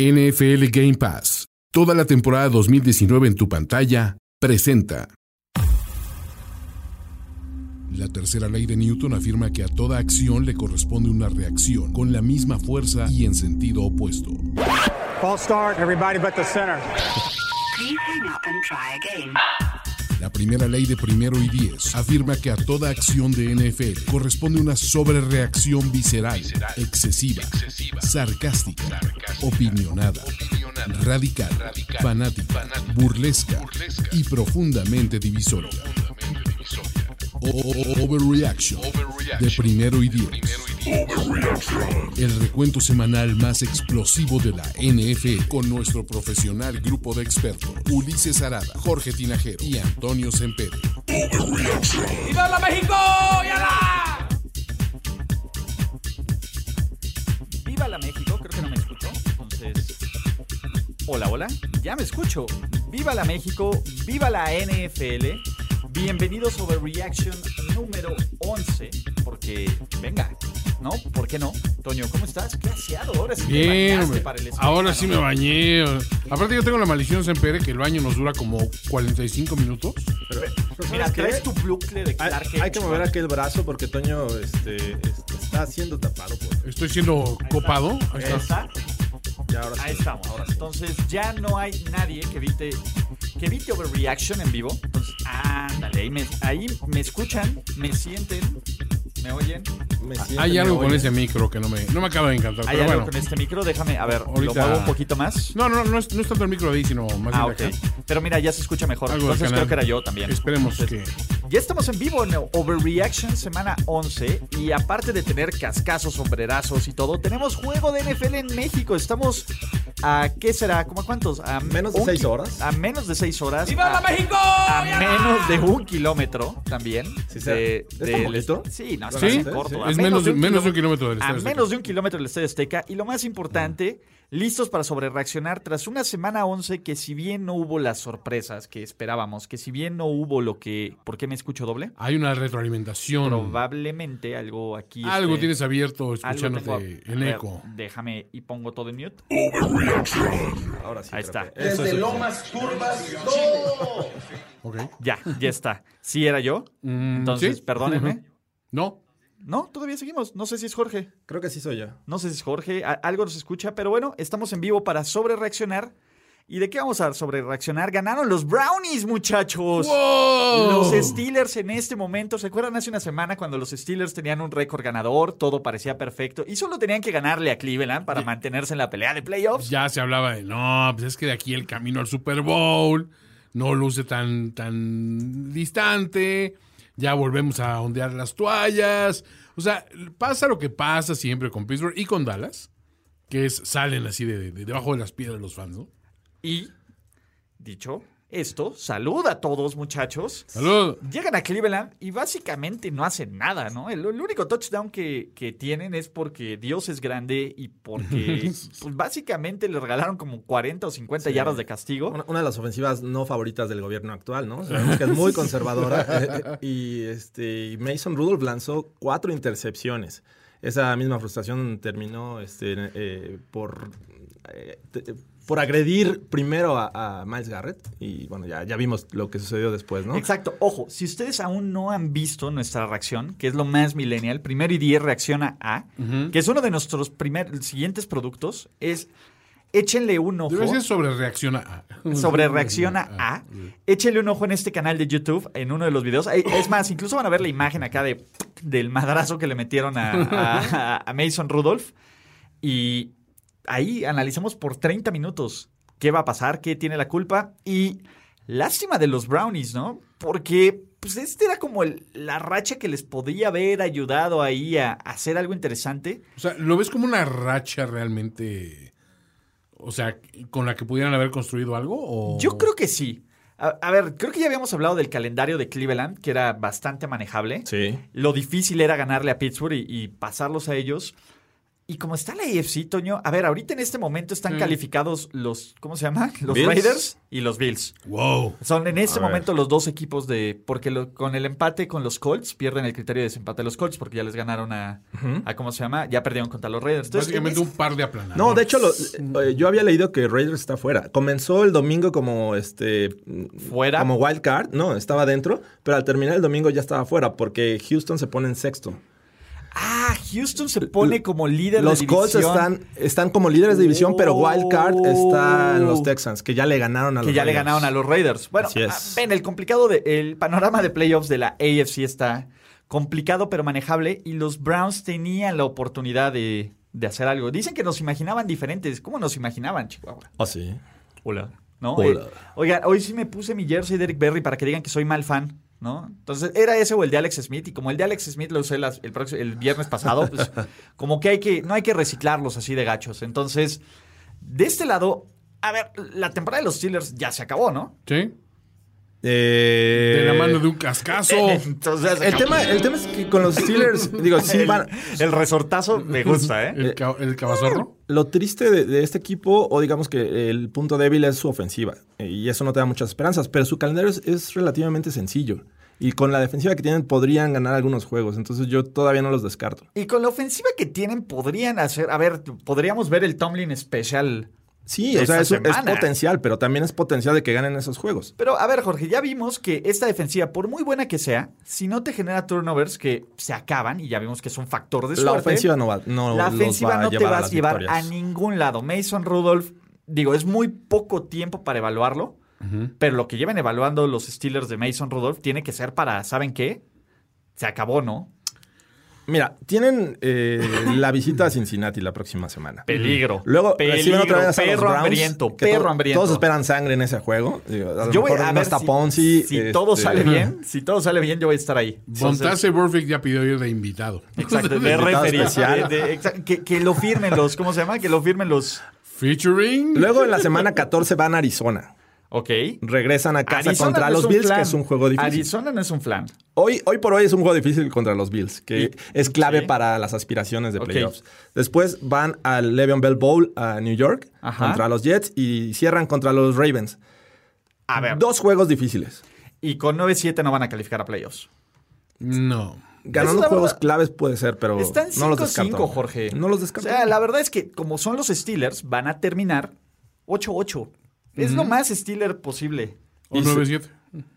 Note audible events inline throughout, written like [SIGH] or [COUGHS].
NFL Game Pass, toda la temporada 2019 en tu pantalla, presenta. La tercera ley de Newton afirma que a toda acción le corresponde una reacción con la misma fuerza y en sentido opuesto. False start, everybody but the center. Please hang up and try again. La primera ley de primero y diez afirma que a toda acción de NFL corresponde una sobrereacción visceral, excesiva, sarcástica, opinionada, radical, fanática, burlesca y profundamente divisoria. O- o- Overreaction de primero y diez. El recuento semanal más explosivo de la NFL con nuestro profesional grupo de expertos Ulises Arada, Jorge Tinajero y Antonio Sempere. ¡Viva la México! ¡Yala! Viva la México, creo que no me escucho. Entonces. Hola, hola. Ya me escucho. Viva la México, viva la NFL. Bienvenidos a Overreaction número 11. Porque, venga, ¿no? ¿Por qué no? Toño, ¿cómo estás? ¿Qué aseado? Ahora sí Bien, bañaste hombre. para el ahora sí me bañé. Aparte yo tengo la maldición Sempere que el baño nos dura como 45 minutos. Mira, ¿Sabes qué? traes tu bucle de Hay, Clark hay Kent, que mover aquel brazo porque Toño este, este, está siendo tapado. Por... Estoy siendo copado. Ahí Ahí está. Ahora. Ahí estamos. Entonces ya no hay nadie que evite que evite overreaction en vivo. Entonces, ándale, ahí me, ahí me escuchan, me sienten, me oyen. Me siento, Hay me algo con ese micro que no me, no me acaba de encantar. Hay Pero algo bueno. con este micro, déjame, a ver, Ahorita- lo muevo un poquito más. No, no, no es, no es tanto el micro de ahí, sino más Ah, bien ok. de acá. Pero mira, ya se escucha mejor. Algo Entonces creo que era yo también. Esperemos que. Ya estamos en vivo en Overreaction semana 11 y aparte de tener cascazos, sombrerazos y todo, tenemos juego de NFL en México. Estamos a, ¿qué será? ¿Cómo a cuántos? A Menos de seis horas. A menos de seis horas. ¡Viva a, la México! A menos de un kilómetro también. Sí, ¿es? Sí, no, ¿Sí? está corto. A Es menos de, menos de un kilómetro- kilómetro del a estadio. menos de un kilómetro del Estadio Azteca. Y lo más importante, listos para sobrereaccionar tras una semana 11 que si bien no hubo las sorpresas que esperábamos, que si bien no hubo lo que... ¿Por qué me escucho doble? Hay una retroalimentación. Probablemente algo aquí... Algo este, tienes abierto escuchándote tengo- en a ver, eco. Déjame y pongo todo en mute. Ahora sí. Ahí está. que- Eso es el- Ok. Ya, ya está. Sí era yo. Mm, Entonces, ¿sí? perdónenme. No. No, todavía seguimos. No sé si es Jorge. Creo que sí soy yo. No sé si es Jorge, a- algo nos escucha, pero bueno, estamos en vivo para sobre reaccionar. ¿Y de qué vamos a sobre reaccionar? Ganaron los Brownies, muchachos. ¡Wow! Los Steelers en este momento, ¿se acuerdan hace una semana cuando los Steelers tenían un récord ganador? Todo parecía perfecto y solo tenían que ganarle a Cleveland para mantenerse en la pelea de playoffs. Ya se hablaba de, no, pues es que de aquí el camino al Super Bowl no luce tan, tan distante. Ya volvemos a ondear las toallas. O sea, pasa lo que pasa siempre con Pittsburgh y con Dallas, que es, salen así de, de- debajo de las piedras los fans, ¿no? Y, dicho esto, salud a todos, muchachos. Salud. Llegan a Cleveland y básicamente no hacen nada, ¿no? El, el único touchdown que, que tienen es porque Dios es grande y porque [LAUGHS] pues, básicamente le regalaron como 40 o 50 yardas de castigo. Una, una de las ofensivas no favoritas del gobierno actual, ¿no? Sabemos que es muy [LAUGHS] conservadora. eh, y este Mason Rudolph lanzó cuatro intercepciones. Esa misma frustración terminó este, eh, por, eh, te- por agredir primero a, a Miles Garrett. Y bueno, ya, ya vimos lo que sucedió después, ¿no? Exacto. Ojo, si ustedes aún no han visto nuestra reacción, que es lo más millennial, primero y diez reacciona a, que es uno de nuestros primer, siguientes productos, es échenle un ojo. Debe ser sobre reacciona a. sobre reacciona a. Échele un ojo en este canal de YouTube, en uno de los videos. Es más, incluso van a ver la imagen acá de, del madrazo que le metieron a, a- [LAUGHS] a Mason Rudolph. Y ahí analizamos por 30 minutos qué va a pasar, qué tiene la culpa. Y lástima de los Brownies, ¿no? Porque pues este era como el- la racha que les podía haber ayudado ahí a, a hacer algo interesante. O sea, ¿lo ves como una racha realmente? O sea, con la que pudieran haber construido algo? O... Yo creo que sí. A, a ver, creo que ya habíamos hablado del calendario de Cleveland, que era bastante manejable. Sí. Lo difícil era ganarle a Pittsburgh y, y pasarlos a ellos. Y como está la AFC, Toño, a ver, ahorita en este momento están Mm. calificados los, ¿cómo se llama? [LAUGHS] Los Bills. Raiders y los Bills. Wow. Son en este A ver. momento los dos equipos de. Porque lo- con el empate con los Colts pierden el criterio de desempate a los Colts porque ya les ganaron a. a ¿Cómo se llama? Ya perdieron contra los Raiders. Entonces, Básicamente en un par de aplanados. No, de hecho, lo- eh, yo había leído que Raiders está fuera. Comenzó el domingo como este ¿Fuera? como wild card, no, estaba dentro, pero al terminar el domingo ya estaba fuera porque Houston se pone en sexto. Ah, Houston se pone como líder Los de Colts división. están, están como líderes de división, pero wild card está en los Oh. Texans, que ya le ganaron a los que ya le Raiders. ganaron a los Raiders. Bueno, ah, ven, el complicado de, el panorama de playoffs de la AFC está complicado pero manejable y los Browns tenían la oportunidad de, de hacer algo. Dicen que nos imaginaban diferentes. ¿Cómo nos imaginaban, Chihuahua? Oh, sí. Hola. ¿No? Hola. Eh, oigan, hoy sí me puse mi jersey de Eric Berry para que digan que soy mal fan, ¿no? Entonces, era ese o el de Alex Smith, y como el de Alex Smith lo usé las- el, el viernes pasado, pues [LAUGHS] como que hay que, no hay que reciclarlos así de gachos. Entonces, de este lado, a ver, la temporada de los Steelers ya se acabó, ¿no? Sí. Eh, De la mano de un cascazo. [LAUGHS] Entonces, El tema, el tema es que con los Steelers, [LAUGHS] digo, sí el, van. el resortazo me gusta, ¿eh? El, ca- el cabazorro. Lo triste de, de este equipo, o digamos que el punto débil es su ofensiva, eh, y eso no te da muchas esperanzas, pero su calendario es, es relativamente sencillo. Y con la defensiva que tienen podrían ganar algunos juegos, entonces yo todavía no los descarto. Y con la ofensiva que tienen, podrían hacer, a ver, podríamos ver el Tomlin especial Sí, o sea, es, potencial, pero también es potencial de que ganen esos juegos. Pero a ver, Jorge, ya vimos que esta defensiva, por muy buena que sea, si no te genera turnovers que se acaban, y ya vimos que es un factor de La suerte, ofensiva no va, no la los ofensiva va no te llevar vas a llevar a ningún lado. Mason Rudolph, digo, es muy poco tiempo para evaluarlo, pero lo que lleven evaluando los Steelers de Mason Rudolph tiene que ser para, ¿saben qué? Se acabó, ¿no? Mira, tienen eh, [LAUGHS] la visita a Cincinnati la próxima semana. Peligro. Luego peligro, reciben otra vez a los perro Browns, hambriento, que perro to- hambriento. Todos esperan sangre en ese juego. Digo, a lo Yo voy a ver si, Ponzi. si este, todo sale [LAUGHS] bien, si todo sale bien, yo voy a estar ahí. Bontase Burfict ya pidió ir de invitado. Exacto, de que, que lo firmen los, ¿cómo se llama? Que lo firmen los. Featuring. Luego en la semana 14 van a Arizona. Ok. Regresan a casa Arizona contra no los Bills, flan. que es un juego difícil. Arizona no es un flan. Hoy, hoy por hoy es un juego difícil contra los Bills, que es clave para las aspiraciones de playoffs. Después van al Le'Veon Bell Bowl a New York Ajá. contra los Jets y cierran contra los Ravens. A ver. Dos juegos difíciles. Y con 9-7 no van a calificar a playoffs. No. Ganando la juegos verdad. claves puede ser, pero Están no los 5-5, descarto. Jorge. No los O descarto. sea, la verdad es que como son los Steelers, van a terminar 8-8. Es lo más Steeler posible. O Y se- 9-7.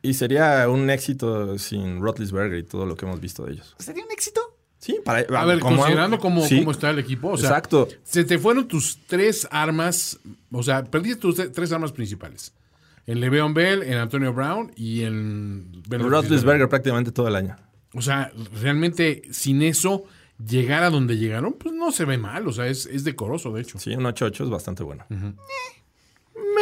Y sería un éxito sin Roethlisberger y todo lo que hemos visto de ellos. ¿Sería un éxito? Sí, para A ver, como- considerando cómo, Sí, cómo está el equipo. O sea, Exacto. Se te fueron tus tres armas. O sea, perdiste tus tre- tres armas principales. En Le'Veon Bell, en Antonio Brown y en Ben Roethlisberger prácticamente todo el año. O sea, realmente sin eso, llegar a donde llegaron, pues no se ve mal. O sea, es, es decoroso, de hecho. Sí, un 8-8 es bastante bueno.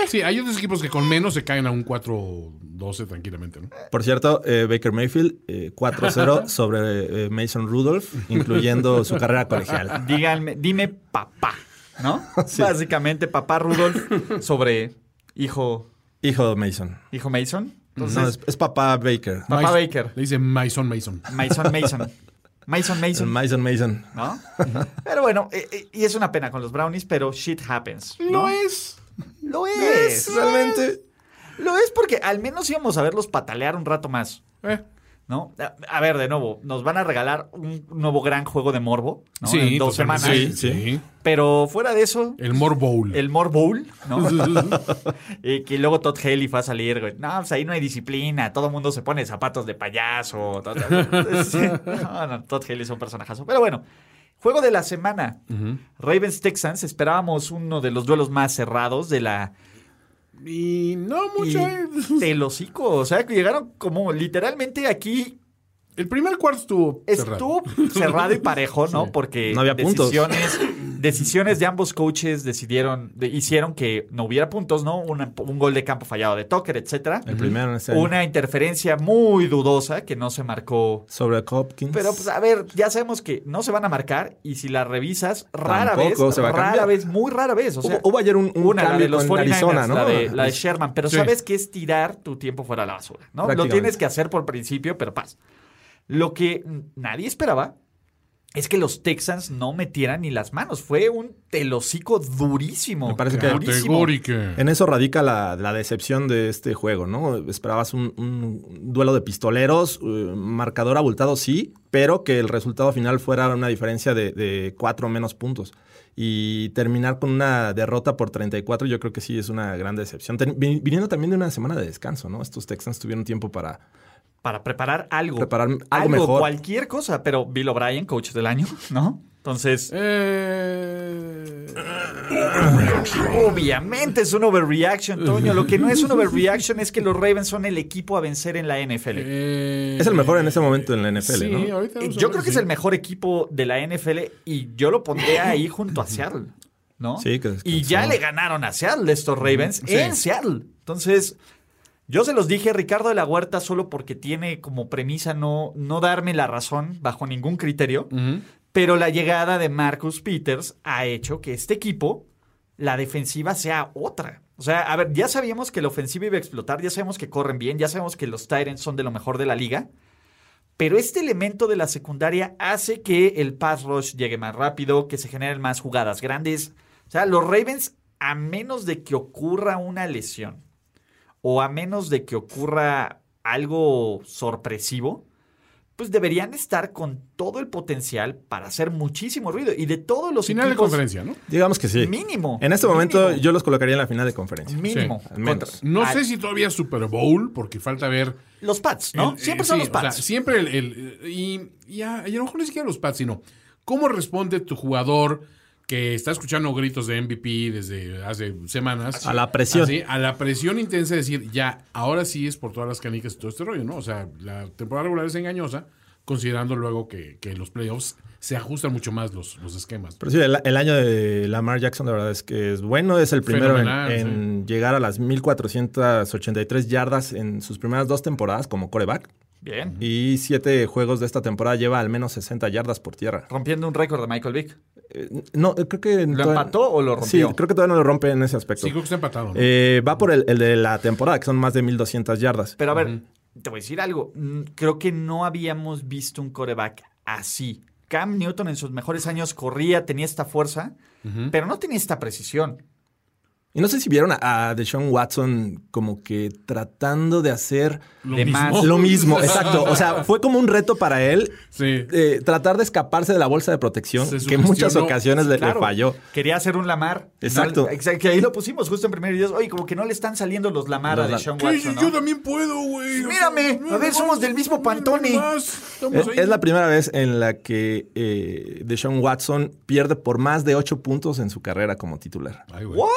Sí, hay otros equipos que con menos se caen a un 4-12 tranquilamente, ¿no? Por cierto, eh, Baker Mayfield, eh, 4-0 [LAUGHS] sobre eh, Mason Rudolph, incluyendo su carrera colegial. Díganme, dime papá, ¿no? [LAUGHS] Básicamente papá Rudolph sobre hijo, Hijo de Mason. hijo Mason. Entonces, No, es, es papá Baker. Papá Mason- Baker. Le dice Mason Mason. Mason Mason. Mason Mason. [LAUGHS] Mason Mason. ¿no? Pero bueno, eh, eh, y es una pena con los Brownies, pero shit happens. ¿no? Es. Lo es. Realmente. Lo es porque al menos íbamos a verlos patalear un rato más. Eh, ¿No? A, ver, de nuevo, nos van a regalar un nuevo gran juego de morbo, ¿no? Sí, en dos semanas. Sí, sí. Pero fuera de eso, El More Bowl. el More Bowl, ¿no? [LAUGHS] y que luego Todd Haley fue a salir, güey. No, pues ahí no hay disciplina. Todo el mundo se pone zapatos de payaso. todo-. [LAUGHS] No, no, Todd Haley es un personajazo. Pero bueno, juego de la semana. Ravens Texans. Esperábamos uno de los duelos más cerrados de la. Y no Y mucho. eh. del hocico. O sea, que llegaron como literalmente aquí. El primer cuarto estuvo cerrado. Estuvo cerrado y parejo, ¿no? Porque No había puntos. decisiones, decisiones de ambos coaches decidieron, de- hicieron que no hubiera puntos, ¿no? Una- un gol de campo fallado de Tucker, etcétera. El primero en año. Una interferencia muy dudosa que no se marcó. Sobre Hopkins. Pero pues a ver, ya sabemos que no se van a marcar y si la revisas, rara Tampoco vez, se va a rara vez, muy rara vez. O sea, hubo, hubo ayer un, un una, cambio de los 49ers, Arizona, ¿no? la, de, la de Sherman, pero Sí. sabes que es tirar tu tiempo fuera de la basura, ¿no? Lo tienes que hacer por principio, pero paz. Lo que nadie esperaba es que los Texans no metieran ni las manos. Fue un telocico durísimo. Me parece que-. En eso radica la, la decepción de este juego, ¿no? Esperabas un, un duelo de pistoleros, eh, marcador abultado sí, pero que el resultado final fuera una diferencia de, de cuatro o menos puntos. Y terminar con una derrota por 34 yo creo que sí es una gran decepción. Ten- viniendo también de una semana de descanso, ¿no? Estos Texans tuvieron tiempo para... Para preparar algo. Preparar algo mejor. cualquier cosa. Pero Bill O'Brien, coach del año, [LAUGHS] ¿no? Entonces, Eh, [COUGHS] obviamente es un overreaction, Toño. Lo que no es un overreaction es que los Ravens son el equipo a vencer en la NFL. eh, Es el mejor en ese momento en la NFL, sí, ¿no? ahorita Eh, Yo creo que es el mejor equipo de la NFL y yo lo pondría ahí junto a Seattle, ¿no? Sí, que- y ya le ganaron a Seattle estos Ravens Sí. en Seattle. Entonces, yo se los dije, Ricardo de la Huerta, solo porque tiene como premisa no, no darme la razón bajo ningún criterio, pero la llegada de Marcus Peters ha hecho que este equipo, la defensiva sea otra. O sea, a ver, ya sabíamos que la ofensiva iba a explotar, ya sabemos que corren bien, ya sabemos que los Tyrants son de lo mejor de la liga. Pero este elemento de la secundaria hace que el pass rush llegue más rápido, que se generen más jugadas grandes. O sea, los Ravens, a menos de que ocurra una lesión o a menos de que ocurra algo sorpresivo, pues deberían estar con todo el potencial para hacer muchísimo ruido. Y de todos los Final de conferencia, ¿no? Digamos que sí. Mínimo. En este momento mínimo, yo los colocaría en la final de conferencia. Mínimo. Sí, al menos. No sé si todavía Super Bowl, porque falta ver. Los Pats, ¿no? el- Siempre eh, son sí, los o sea, Pats. siempre el. el- y, y a, y a lo mejor ni siquiera los Pats, sino cómo responde tu jugador que está escuchando gritos de MVP desde hace semanas. A la presión. Así, a la presión intensa de decir, ya, ahora sí es por todas las canicas y todo este rollo, ¿no? O sea, la temporada regular es engañosa, considerando luego que, que los playoffs se ajustan mucho más los, los esquemas. Pero sí, el, el año de Lamar Jackson, la verdad es que es bueno. Es el primero en llegar a las 1483 yardas en sus primeras dos temporadas como coreback. Bien. Y siete juegos de esta temporada lleva al menos 60 yardas por tierra. Rompiendo un récord de Michael Vick. Eh, no, creo que. ¿Lo todavía- empató o lo Sí, rompió? creo que todavía no lo rompe en ese aspecto. Sí, creo que está empatado. ¿no? Eh, va por el, el de la temporada, que son más de 1200 yardas. Pero a ver, te voy a decir algo. Mm, Creo que no habíamos visto un coreback así. Cam Newton en sus mejores años corría, tenía esta fuerza, pero no tenía esta precisión. Y no sé si vieron a, a Deshaun Watson como que tratando de hacer Lo de mismo. más. lo mismo. [LAUGHS] Exacto. O sea, fue como un reto para él Sí. eh, tratar de escaparse de la bolsa de protección que en muchas ocasiones le, falló. Quería hacer un Lamar. Exacto. No, exacto, que ahí lo pusimos justo en primer video. Oye, como que no le están saliendo los Lamar a Los la- Deshaun. Watson, Yo ¿no? también puedo, güey. Mírame, a ver, somos del mismo Pantone. Es, la primera vez en la que eh, Deshaun Watson pierde por más de 8 puntos en su carrera como titular. Ay. ¿What?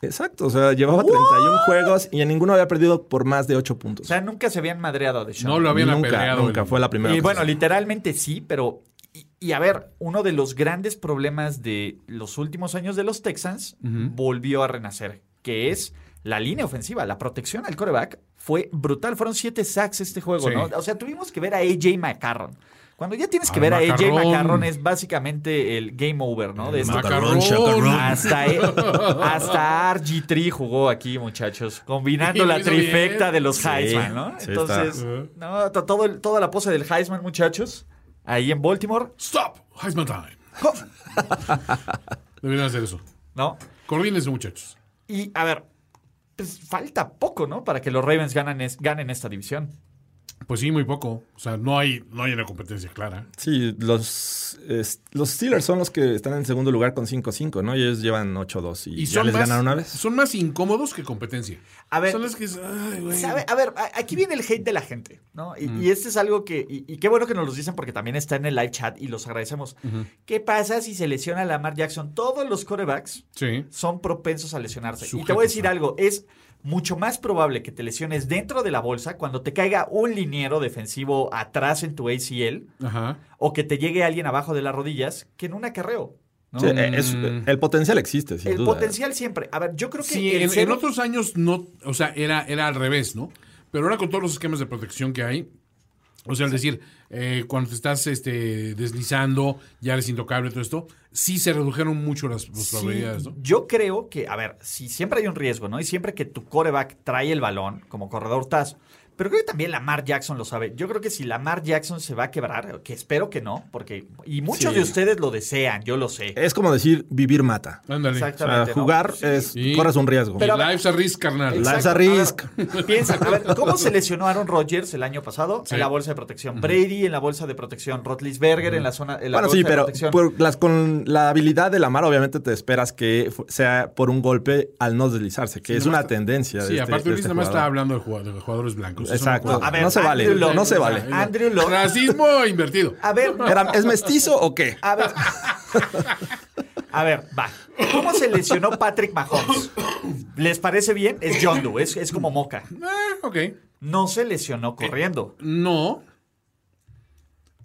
Exacto, o sea, llevaba 31 juegos y en ninguno había perdido por más de 8 O puntos. sea, nunca se habían madreado a Deshaun. No lo habían nunca, apedreado. nunca el- fue la primera Y vez. bueno, literalmente sí, pero. Y, y a ver, uno de los grandes problemas de los últimos años de los Texans volvió a renacer, que es la línea ofensiva, la protección al coreback fue brutal. Fueron siete sacks este juego, Sí. ¿no? O sea, tuvimos que ver a AJ McCarron. Cuando ya tienes que Al ver a AJ macarrón. Es básicamente el game over, ¿no? De esto. Macarrón. Hasta, eh, hasta RG3 jugó aquí, muchachos, combinando Sí, la bien. trifecta de los Sí, Heisman, ¿no? sí Entonces, no, todo toda la pose del Heisman, muchachos, ahí en Baltimore, Stop. Heisman time. [LAUGHS] Deberían hacer eso. ¿no? Coordínense, muchachos. Y a ver, pues falta poco, ¿no? Para que los Ravens ganen esta división. Pues sí, muy poco. O sea, no hay, no hay una competencia clara. Sí, los, es- los Steelers son los que están en segundo lugar con 5-5, ¿no? Y ellos llevan 8-2 y, Y ya son les más, ganaron una vez. son más incómodos que competencia. A ver, son los que. Ay, güey. ¿Sabe? A ver, aquí viene el hate de la gente, ¿no? Y, y este es algo que, y, y qué bueno que nos lo dicen porque también está en el live chat y los agradecemos. ¿Qué pasa si se lesiona Lamar Jackson? Todos los corebacks Sí. son propensos a lesionarse. y te voy a decir algo, es mucho más probable que te lesiones dentro de la bolsa cuando te caiga un liniero defensivo atrás en tu ACL Ajá. o que te llegue alguien abajo de las rodillas que en un acarreo. ¿no? Sí, eh, es- Mm. el potencial existe, sin el duda. potencial siempre. A ver, yo creo que Sí, el en, en otros años no, o sea, era, era al revés, ¿no? Pero ahora con todos los esquemas de protección que hay, o sea, es decir, eh, cuando te estás este, deslizando, ya eres intocable, todo esto, sí se redujeron mucho las, las Sí, probabilidades, ¿no? Yo creo que, a ver, si siempre hay un riesgo, ¿no? Y siempre que tu coreback trae el balón, como corredor TAS, Pero creo que también Lamar Jackson lo sabe. Yo creo que si Lamar Jackson se va a quebrar, que espero que no, porque. Y muchos Sí. de ustedes lo desean, yo lo sé. Es como decir vivir mata. Ándale. O sea, Exactamente. ¿no? jugar Sí. es Sí. corres un riesgo. Pero- Life's a risk, carnal. Exacto. Life's a risk. ver, piensa, a ver, ¿cómo [LAUGHS] se lesionó Aaron Rodgers el año pasado? Sí. En la bolsa de protección. Brady en la bolsa de protección. Rotlisberger en la zona en la Bueno, bolsa sí, de pero protección. por las, con la habilidad de Lamar, obviamente te esperas que sea por un golpe al no deslizarse, que Sí, es nomás una está- tendencia. de Sí, este- aparte de Luis este nada más está jugador. hablando de jugadores, de jugadores blancos. Exacto. no No, a ver, se vale. No se vale. Andrew Luck- Racismo invertido. A ver, [LAUGHS] Era- ¿Es mestizo o qué? A ver. A ver, va. ¿Cómo se lesionó Patrick Mahomes? ¿Les parece bien? Es John Doe, es, es como Moca. Eh, ok. No se lesionó corriendo. No.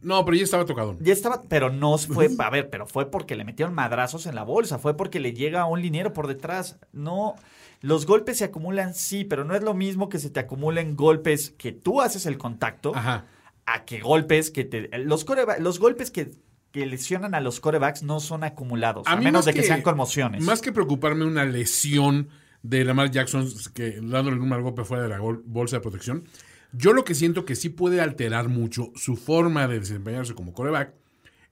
No, pero ya estaba tocado. Ya estaba, pero no fue, a ver, pero fue porque le metieron madrazos en la bolsa, fue porque le llega un liniero por detrás. No, los golpes se acumulan, sí, pero no es lo mismo que se te acumulen golpes que tú haces el contacto Ajá. a que golpes que te. Los, coreba- los golpes que, que lesionan a los corebacks no son acumulados, a, menos de que, sean conmociones. Más que preocuparme una lesión de Lamar Jackson que dándole un mal golpe fuera de la bolsa de protección, yo lo que siento que sí puede alterar mucho su forma de desempeñarse como coreback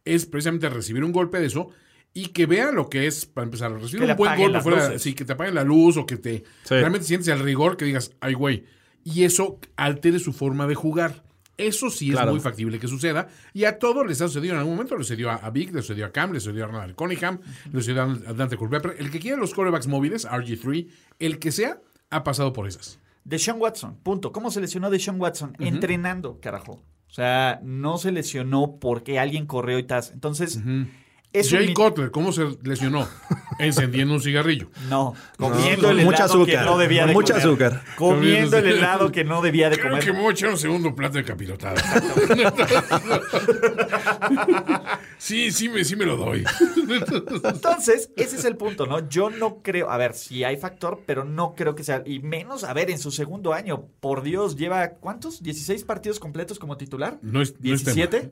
es precisamente recibir un golpe de eso y que vea lo que es, para empezar, recibir Que le un buen golpe fuera, luces. sí, que te apaguen la luz o que te Sí. realmente sientes el rigor que digas, ay güey, y eso altere su forma de jugar. Eso sí es Claro. muy factible que suceda. Y a todos les ha sucedido en algún momento. Le sucedió a, a Vic, le sucedió a Cam, le sucedió a Ronald Cunningham, le sucedió a Dante Culpepper. El que quiera los corebacks móviles, RG3, el que sea, ha pasado por esas. Deshaun Watson, punto. ¿Cómo se lesionó Deshaun Watson? Entrenando, carajo. O sea, no se lesionó porque alguien corrió y tas. Entonces, es Jay Cutler, ¿cómo se lesionó? [LAUGHS] Encendiendo un cigarrillo. No, comiendo el mucha helado que azúcar, no debía de mucha comer. azúcar. Comiendo el helado que no debía de Creo comer. que me voy a echar un segundo plato de capirotada. [LAUGHS] sí, sí me, sí me lo doy. Entonces, ese es el punto, ¿no? Yo no creo, a ver, sí hay factor, pero no creo que sea, y menos, a ver, en su segundo año, por Dios, lleva, ¿cuántos? ¿16 partidos completos como titular? No es, no es tema. ¿17?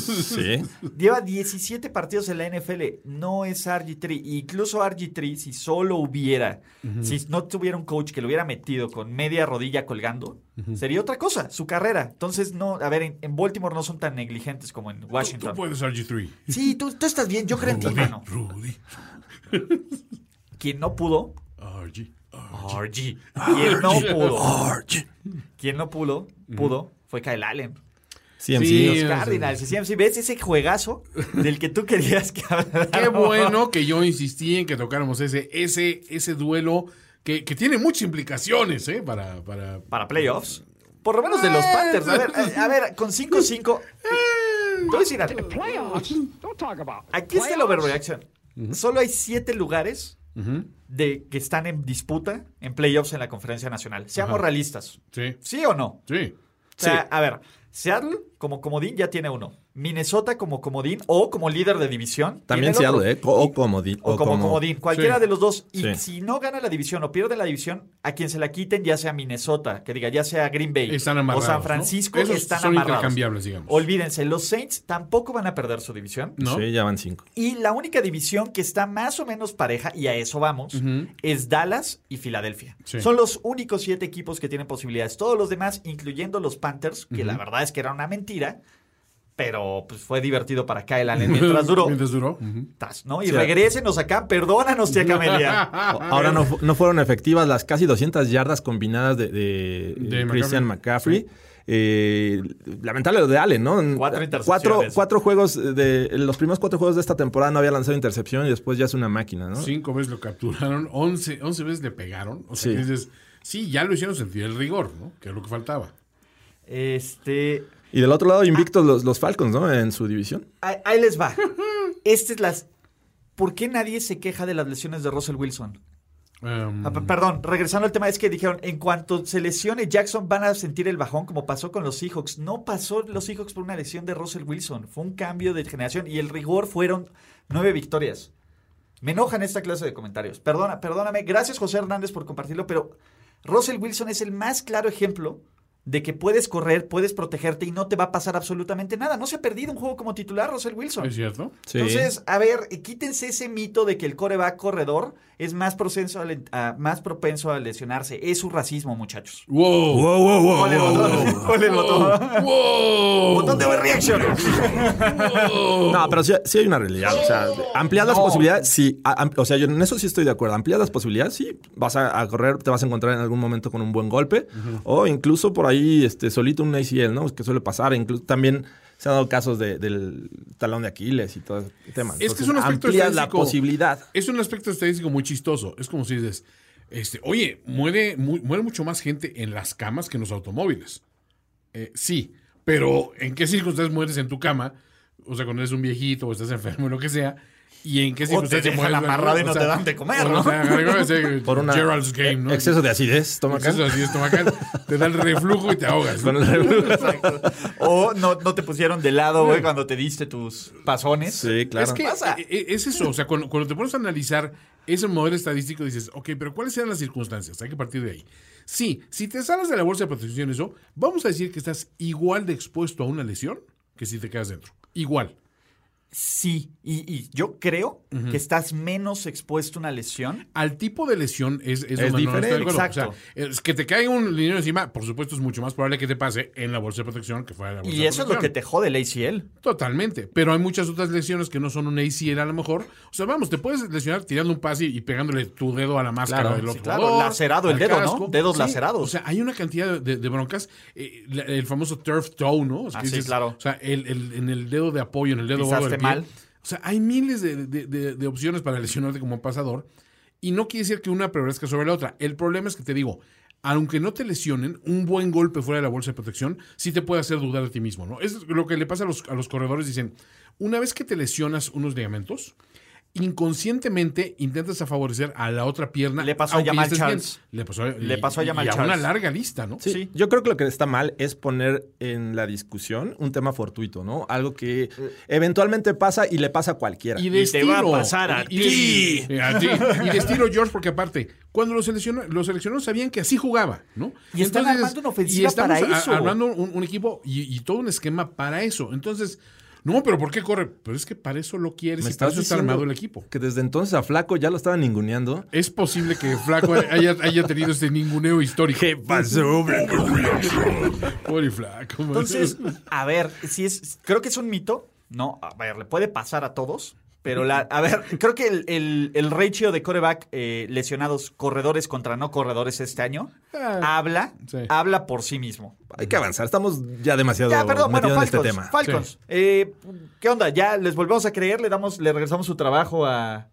[LAUGHS] Sí. Lleva 17 partidos en la NFL, no es RG3. Incluso RG3, si solo hubiera, si no tuviera un coach que lo hubiera metido con media rodilla colgando, sería otra cosa, su carrera. Entonces, no, a ver, en, en Baltimore no son tan negligentes como en Tú Washington. puedes RG3. Sí, tú, tú estás bien, yo creo en ti, mano. Rudy. Quien no pudo, RG. RG. Quien no pudo, quien no pudo, pudo, fue Kyle Allen. CMC. Sí. Los Cardinals. Y siempre, ¿ves ese juegazo del que tú querías que hablara? Qué [LAUGHS] bueno que yo insistí en que tocáramos ese, ese, ese duelo que, que tiene muchas implicaciones, ¿eh? Para, para, para playoffs. Por lo menos de los Panthers. A ver, a, a ver, con 5-5. Te voy a decir algo. Playoffs? Don't talk about Aquí está el overreaction. Solo hay siete lugares de que están en disputa en playoffs en la conferencia nacional. Seamos Ajá. realistas. Sí, ¿Sí o no? sí. O sea, a ver, Seattle como comodín ya tiene uno. Minnesota como comodín o como líder de división. También el otro. Seattle, ¿eh? O comodín. O como comodín, cualquiera Sí. de los dos. Y Sí. si no gana la división o pierde la división, a quien se la quiten, ya sea Minnesota, que diga, ya sea Green Bay Están o. San ¿no? Francisco, Esos están son amarrados. intercambiables, digamos. Olvídense, los Saints tampoco van a perder su división. ¿No? Sí, ya van cinco. Y la única división que está más o menos pareja, y a eso vamos, es Dallas y Filadelfia. Sí. Son los únicos siete equipos que tienen posibilidades. Todos los demás, incluyendo los Panthers, que la verdad es que era una mentira, pero pues fue divertido para Kyle Allen [LAUGHS] mientras duró. Mientras duró. ¿no? Y Sí. regrésenos acá, perdónanos, tía Camelia. [LAUGHS] Ahora no, no fueron efectivas las casi 200 yardas combinadas de, de, De Christian McCaffrey. McCaffrey. Eh, lamentable lo de Allen, ¿no? Cuatro cuatro, intercepciones. cuatro juegos de en los primeros cuatro juegos de esta temporada no había lanzado intercepción y después ya es una máquina, ¿no? Cinco veces lo capturaron, once, once veces le pegaron. O sea, Sí. que dices, sí, ya lo hicieron sentir el rigor, ¿no? Que es lo que faltaba. Este. Y del otro lado invictos los, los Falcons, ¿no? En su división. Ahí, ahí les va. [LAUGHS] Este es las. ¿Por qué nadie se queja de las lesiones de Russell Wilson? Um, Ah, perdón, regresando al tema, es que dijeron, en cuanto se lesione Jackson van a sentir el bajón como pasó con los Seahawks. No pasó los Seahawks por una lesión de Russell Wilson, fue un cambio de generación y el rigor fueron nueve victorias. Me enojan esta clase de comentarios. Perdona, perdóname. Gracias José Hernández por compartirlo, pero Russell Wilson es el más claro ejemplo de que puedes correr, puedes protegerte y no te va a pasar absolutamente nada. No se ha perdido un juego como titular, Russell Wilson. ¿Es cierto? Sí. Entonces, a ver, quítense ese mito de que el coreback corredor es más propenso a, más propenso a lesionarse. Es su racismo, muchachos. ¡Wow! Wow, wow, wow. Ponle el botón, [LAUGHS] ponle el botón. ¡Wow! Botón de overreaction. No, pero sí, sí hay una realidad. O sea, ampliar las No. posibilidades, sí. a- o sea, yo en eso sí estoy de acuerdo. Ampliar las posibilidades, sí. Vas a, a correr, te vas a encontrar en algún momento con un buen golpe. O incluso por ahí, este, solito un ACL, ¿no? Que suele pasar. Incluso también se han dado casos de- del talón de Aquiles y todo ese tema. Es que es un aspecto amplías la estadístico. posibilidad. Es un aspecto estadístico muy chistoso. Es como si dices, este, oye, muere, mu- muere mucho más gente en las camas que en los automóviles. Eh, sí, pero ¿en qué circunstancias mueres en tu cama? O sea, cuando eres un viejito o estás enfermo, lo que sea. ¿Y en qué circunstancias mueres? amarrado y no O sea, te dan de comer, o ¿no? [LAUGHS] Por una Gerald's Game, ¿no? exceso de acidez, toma acá. Exceso de estomacal. Te da el reflujo y te ahogas. ¿no? Con el- O no, no te pusieron de lado, güey, cuando te diste tus pasones. Sí, claro. Es que Pasa. eh, eh, es eso, o sea, cuando, cuando te pones a analizar ese modelo estadístico, dices, ok, pero ¿cuáles eran las circunstancias? Hay que partir de ahí. Sí, si te sales de la bolsa de protección, eso, vamos a decir que estás igual de expuesto a una lesión que si te quedas dentro. Igual. Sí, y, y yo creo que estás menos expuesto a una lesión. Al tipo de lesión es, no diferente, exacto. O sea, es que te caiga un dinero encima, por supuesto, es mucho más probable que te pase en la bolsa de protección que fuera de la bolsa Y de eso es lo que te jode el ACL. Totalmente. Pero hay muchas otras lesiones que no son un ACL a lo mejor. O sea, vamos, te puedes lesionar tirando un pase y pegándole tu dedo a la máscara Claro, del sí, otro claro. jugador, Lacerado el dedo, ¿no? Dedos lacerados. O sea, hay una cantidad de, de broncas. eh, la- el famoso turf toe, ¿no? Es que Ah, sí, claro. O sea, el, el- en el dedo de apoyo, en el dedo gordo pie. mal. O sea, hay miles de, de- de- de opciones para lesionarte como pasador. Y no quiere decir que una prevalezca sobre la otra. El problema es que te digo, aunque no te lesionen, un buen golpe fuera de la bolsa de protección sí te puede hacer dudar de ti mismo, ¿no? Es lo que le pasa a los, a los corredores. Dicen, una vez que te lesionas unos ligamentos, inconscientemente intentas a favorecer a la otra pierna. Le pasó a Jamal Charles. bien. Le pasó, Le y- pasó a y Jamal a Charles. una larga lista, ¿no? Sí, Sí. yo creo que lo que está mal es poner en la discusión un tema fortuito, ¿no? Algo que eventualmente pasa y le pasa a cualquiera. Y de Y te va a pasar a y ti. a ti. Y de estilo George, porque aparte, cuando los seleccionó, los seleccionados sabían que así jugaba, ¿no? Y están armando una ofensiva y para a- eso. armando un, un equipo y, y todo un esquema para eso. Entonces, no, pero ¿por qué corre? Pero es que para eso lo quieres Me y para estás eso está armado el equipo. que desde entonces a Flaco ya lo estaban ninguneando. Es posible que Flaco haya, haya tenido este ninguneo histórico. ¿Qué pasó? Pobre Flaco. man. Entonces, a ver, si es, creo que es un mito. No, a ver, le puede pasar a todos. Pero la, a ver, creo que el, el, el ratio de coreback eh, lesionados, corredores contra no corredores este año, Ah, habla, sí. habla por sí mismo. Hay que avanzar, estamos ya demasiado Ya, perdón, bueno, metidos en Falcons. este tema. Falcons. Eh, ¿Qué onda? ¿Ya les volvemos a creer? ¿Le damos, le regresamos su trabajo a.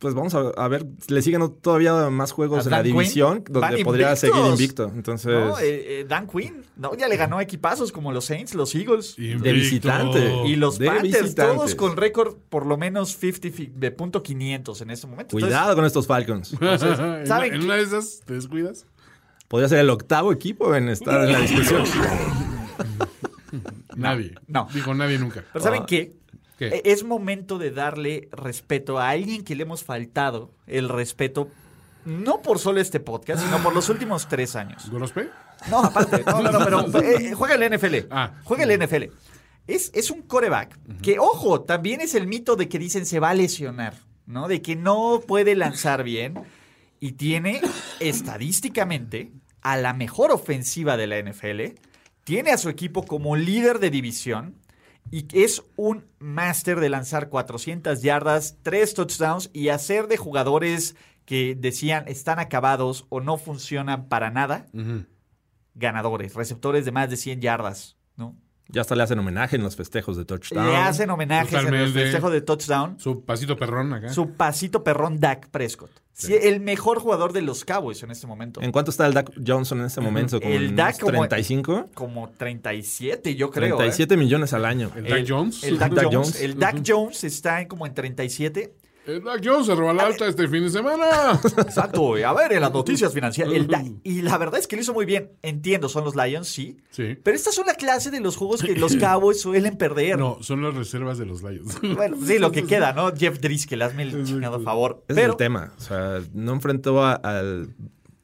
Pues vamos a, a ver, le siguen todavía más juegos ¿A en la Quinn? división donde podría invictos. seguir invicto. Entonces, ¿no? Eh, eh, Dan Quinn, ¿no? Ya le ganó equipazos como los Saints, los Eagles. Invicto. visitante. Y los De Panthers, visitantes. todos con récord por lo menos 50 fi- de punto 500 en este momento. Entonces, cuidado con estos Falcons. [LAUGHS] [LAUGHS] en, ¿saben en una de esas, ¿te descuidas? Podría ser el octavo equipo en estar en la discusión. [LAUGHS] Nadie. no. Dijo nadie nunca. Pero ¿saben Ah. qué? ¿Qué? E- Es momento de darle respeto a alguien que le hemos faltado el respeto, no por solo este podcast, sino por los [LAUGHS] últimos tres años. ¿Gorospe? No, aparte, no, no, no, pero [LAUGHS] eh, juega el NFL. Ah. Juega el NFL. Es, es un coreback que, ojo, también es el mito de que dicen se va a lesionar, ¿no? De que no puede lanzar bien y tiene estadísticamente a la mejor ofensiva de la NFL, tiene a su equipo como líder de división y es un máster de lanzar 400 yardas, 3 touchdowns y hacer de jugadores que decían están acabados o no funcionan para nada, ganadores, receptores de más de 100 yardas, ¿no? Ya hasta le hacen homenaje en los festejos de touchdown. Le hacen homenajes en el Totalmente. festejo de touchdown. Su pasito perrón acá. Su pasito perrón Dak Prescott. Sí, el mejor jugador de los Cowboys en este momento. ¿En cuánto está el Dak Johnson en este momento? ¿Como El Dak unos como- 35? Como 37, yo creo. ¿eh? 37 millones al año. El Dak Jones. El Dak, [LAUGHS] Dak Jones. Jones. El Dak Jones está en como en 37. El Dak Jones se roba la alta este fin de semana. [LAUGHS] Exacto. A ver, en las noticias financieras. el y la verdad es que lo hizo muy bien. Entiendo, son los Lions, sí. Sí. Pero esta es una clase de los juegos que los [CLEARS THROAT] Cowboys suelen perder. No, son las reservas de los Lions. [LAUGHS] Bueno, sí, lo que [LAUGHS] queda, ¿no? Jeff Driscoll, hazme el chingado favor. Ese Pero es el tema. O sea, no enfrentó a- al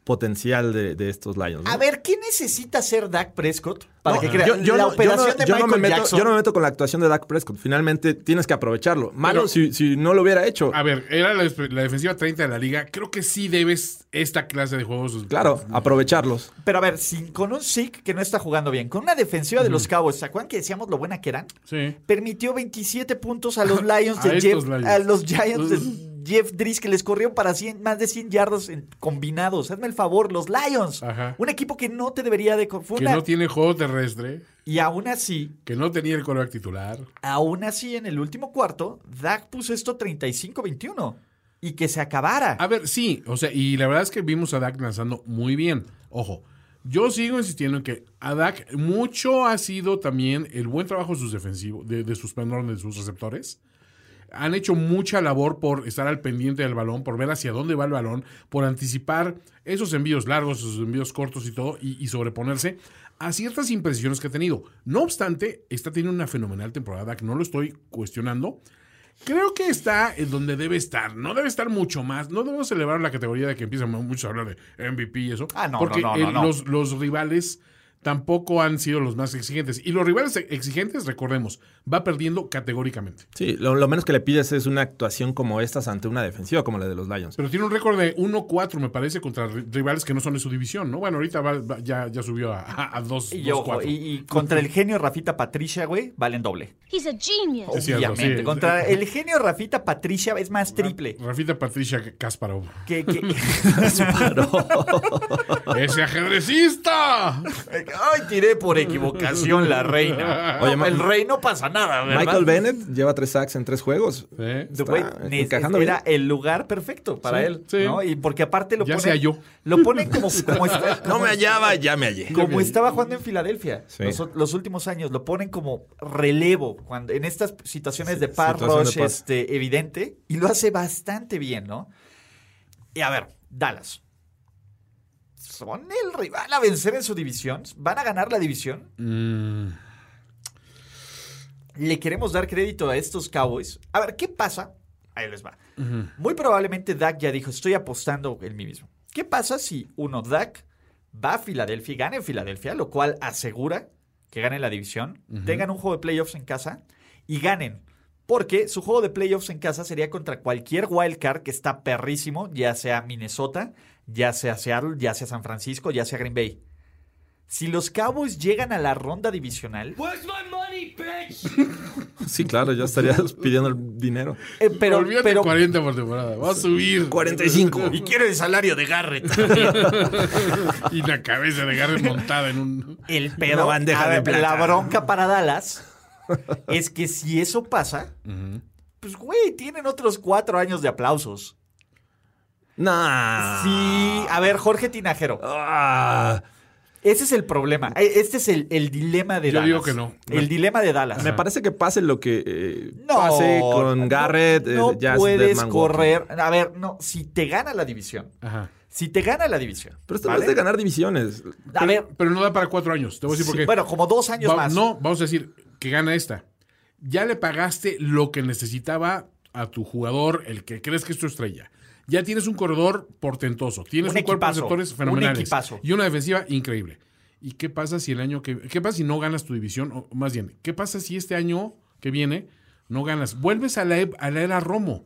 potencial de, de estos Lions. ¿no? A ver, ¿qué necesita hacer Dak Prescott para No, que crea yo, yo la no, yo operación de Michael me meto, Jackson? yo no me meto con la actuación de Dak Prescott. Finalmente tienes que aprovecharlo. Malo Pero- si, si no lo hubiera hecho. A ver, era la, la defensiva 30 de la liga. Creo que sí debes esta clase de juegos. Claro, aprovecharlos. Pero a ver, sin, con un Zeke que no está jugando bien, con una defensiva de los Cowboys, ¿se acuerdan que decíamos lo buena que eran? Sí. Permitió 27 puntos a los [LAUGHS] Lions A de Jeff, Lions. a los Giants de Jeff que les corrieron para 100 más de 100 yardos en- combinados. Hazme el favor, los Lions. Ajá. Un equipo que no te debería de... co- fue Que no tiene juego terrestre. Y aún así, Que no tenía el coreback titular. aún así en el último cuarto, Dak puso esto 35-21. Y que se acabara. A ver, sí. O sea, y la verdad es que vimos a Dak lanzando muy bien. Ojo. Yo sigo insistiendo en que a Dak mucho ha sido también el buen trabajo de sus defensivos, de, de sus perdón, de sus receptores. Han hecho mucha labor por estar al pendiente del balón, por ver hacia dónde va el balón, por anticipar esos envíos largos, esos envíos cortos y todo, y, y sobreponerse a ciertas imprecisiones que ha tenido. No obstante, está teniendo una fenomenal temporada, que no lo estoy cuestionando. Creo que está en donde debe estar. No debe estar mucho más. No debemos celebrar la categoría de que empiezan muchos a hablar de MVP y eso. Ah, no, porque no, no, no, el- no. Los, los rivales tampoco han sido los más exigentes. Y los rivales exigentes, recordemos, va perdiendo categóricamente. Sí, lo, lo menos que le pides es una actuación como estas ante una defensiva como la de los Lions. Pero tiene un récord de 1-4, me parece, contra ri- rivales que no son de su división, ¿no? Bueno, ahorita va- va- ya, ya subió a 2 Y, y, y contra el genio Rafita Patricia, güey, valen doble. He's a genius. Cierto, Obviamente. sí. Contra el genio Rafita Patricia es más triple. Rafita Patricia Kasparov. Que, que- [LAUGHS] [LAUGHS] ¡Ese ajedrecista! Ay, tiré por equivocación la reina. Oye, el rey no pasa nada, ¿verdad? Michael Bennett lleva tres sacks en tres juegos. ¿Eh? Está era bien. el lugar perfecto para Sí, él, sí. ¿no? Y porque aparte lo Ya se halló. lo ponen como, como, está- [LAUGHS] No me hallaba, ya me hallé. como estaba jugando en Filadelfia Sí. los, los últimos años, lo ponen como relevo cuando en estas situaciones de par de rush este, evidente y lo hace bastante bien, ¿no? Y a ver, Dallas. ¿Son el rival a vencer en su división? ¿Van a ganar la división? Mm, le queremos dar crédito a estos Cowboys. A ver, ¿qué pasa? Ahí les va. Muy probablemente Dak ya dijo, estoy apostando en mí mismo. ¿Qué pasa si uno, Dak, va a Filadelfia y gana en Filadelfia, lo cual asegura que gane la división, tengan un juego de playoffs en casa y ganen? Porque su juego de playoffs en casa sería contra cualquier wild card que está perrísimo, ya sea Minnesota, ya sea Seattle, ya sea San Francisco, ya sea Green Bay. Si los Cowboys llegan a la ronda divisional, [LAUGHS] Sí, claro, ya estarías pidiendo el dinero. eh, pero, olvídate pero 40 por temporada. Va a subir. 45. [LAUGHS] Y quiero el salario de Garrett. [LAUGHS] Y la cabeza de Garrett montada en un. El pedo. Una bandeja de plata. La bronca para Dallas es que si eso pasa, pues güey, tienen otros cuatro años de aplausos. Nah. Sí, a ver, Jorge Tinajero. Ah, Ese es el problema. Eh, Este es el, el dilema de Yo Dallas. digo que no. El dilema de Dallas. me parece que pase lo que eh, No, pase con no- Garrett. No, eh, es puedes correr. A ver, no, si te gana la división. Ajá. Si te gana la división. Pero esto ¿vale? no es de ganar divisiones. A ver, Pero no da para cuatro años. Te voy a decir por qué. bueno, como dos años Va- más. No, vamos a decir que gana esta. Ya le pagaste lo que necesitaba a tu jugador, el que crees que es tu estrella. Ya tienes un corredor portentoso, tienes Un un, cuerpo de equipazo, receptores un fenomenales equipazo. y una defensiva increíble. ¿Y qué pasa si el año que qué pasa si no ganas tu división o más bien, qué pasa si este año que viene no ganas? Vuelves a la, e- a la era Romo.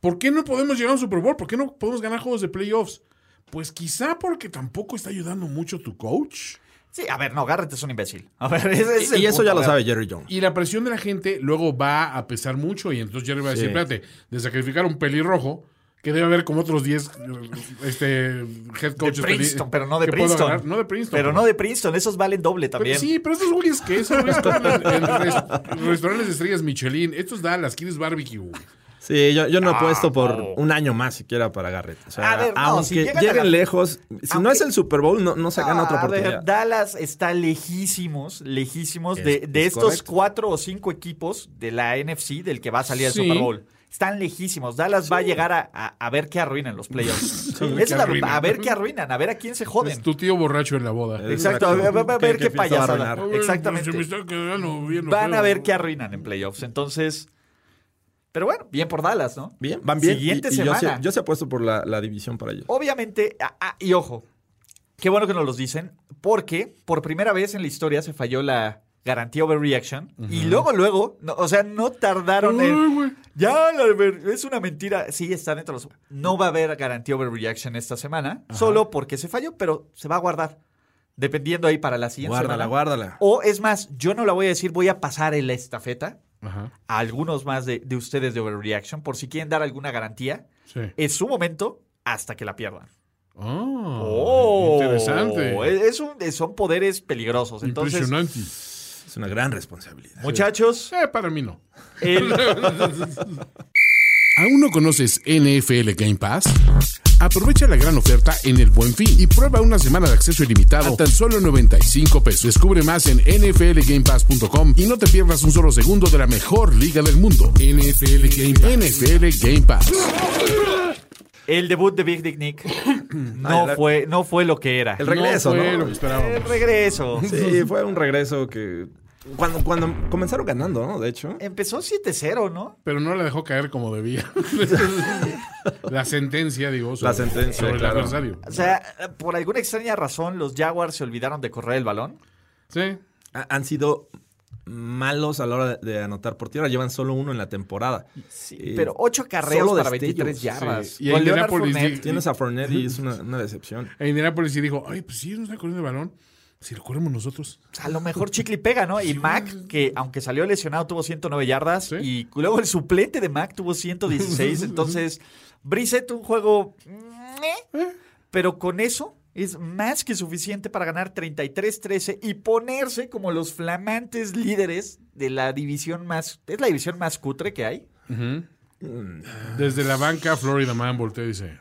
¿Por qué no podemos llegar a un Super Bowl? ¿Por qué no podemos ganar juegos de playoffs? Pues quizá porque tampoco está ayudando mucho tu coach. Sí, a ver, no, Garrett es un imbécil. A ver, [LAUGHS] ese, el Y eso punto. ya lo sabe Jerry Jones. Y la presión de la gente luego va a pesar mucho y entonces Jerry va a decir, Sí. espérate, de sacrificar un pelirrojo, que debe haber como otros 10 este, head De coaches. Princeton, peli- pero no de Princeton. No de Princeton. Pero no de Princeton, esos valen doble Pero también. sí, pero estos güeyes que esos güeyes en, en res- restaurantes de estrellas Michelin, estos Dallas, Kids Barbecue. Sí, yo, yo no Ah, apuesto por no. un año más siquiera para Garrett. O sea, A ver, no, aunque si llegan a lleguen la- lejos, si no es el Super Bowl, no, no se gana otra a ver, oportunidad. Dallas está lejísimos, lejísimos Es- de, de es estos correcto. cuatro o cinco equipos de la NFC del que va a salir el Sí. Super Bowl. Están lejísimos. Dallas va a llegar a, a- a ver qué arruinan los playoffs. [LAUGHS] a ver qué la- arruinan. a ver qué arruinan, a ver a quién se joden. Es tu tío borracho en la boda. Exacto, a ver, a ver- ¿Qué- qué, va payasada. Exactamente. Se me bien Van feo. a ver qué arruinan en playoffs. Entonces, pero bueno, bien por Dallas, ¿no? Bien, van bien. Siguiente y, y yo, semana. yo sí apuesto por la, la división para ellos. Obviamente, ah, ah, y ojo, Qué bueno que nos los dicen, porque por primera vez en la historia se falló la garantía overreaction y luego, luego, no, o sea, no tardaron Ay, en... Ya, la es una mentira. Sí, está dentro de los... No va a haber garantía overreaction esta semana, solo porque se falló, pero se va a guardar. Dependiendo ahí para la siguiente Guárdala, semana. guárdala. O es más, yo no la voy a decir, voy a pasar en la estafeta Ajá. a algunos más de, de ustedes de overreaction por si quieren dar alguna garantía. Sí. Es su momento hasta que la pierdan. Oh, interesante. Es un- son poderes peligrosos. Entonces, Impresionante. Es una gran responsabilidad. muchachos, Eh, para mí no. el- [LAUGHS] ¿Aún no conoces NFL Game Pass? Aprovecha la gran oferta en el Buen Fin y prueba una semana de acceso ilimitado a tan solo 95 pesos. Descubre más en nflgamepass.com y no te pierdas un solo segundo de la mejor liga del mundo. NFL Game Pass. NFL Game Pass. el debut de Big Dick Nick [COUGHS] no, Ay, fue, no fue lo que era. El regreso, no fue ¿no? lo que esperábamos. El regreso. Sí, fue un regreso que... Cuando, cuando comenzaron ganando, ¿no? De hecho. Empezó 7-0, ¿no? Pero no la dejó caer como debía. [LAUGHS] la sentencia, digo, sobre, La sentencia, sobre el adversario. O sea, por alguna extraña razón, los Jaguars se olvidaron de correr el balón. Sí. ha- Han sido malos a la hora de, de anotar por tierra. Llevan solo uno en la temporada. Sí, Eh, pero 8 carreos solo para destellos, 23 yardas. sí. Y Con Indianapolis Fournette. Tienes a Fournette y es una, una decepción. En Indianapolis sí dijo, ay, pues sí, no está corriendo el balón. Si lo corremos nosotros. A lo mejor chicle y pega, ¿no? Y Mac, que aunque salió lesionado, tuvo 109 yardas. Sí. Y luego el suplente de Mac tuvo 116. [LAUGHS] entonces, Brissett, un juego. meh, Pero con eso es más que suficiente para ganar 33-13 y ponerse como los flamantes líderes de la división más. Es la división más cutre que hay. Desde la banca, Florida Man voltea y dice,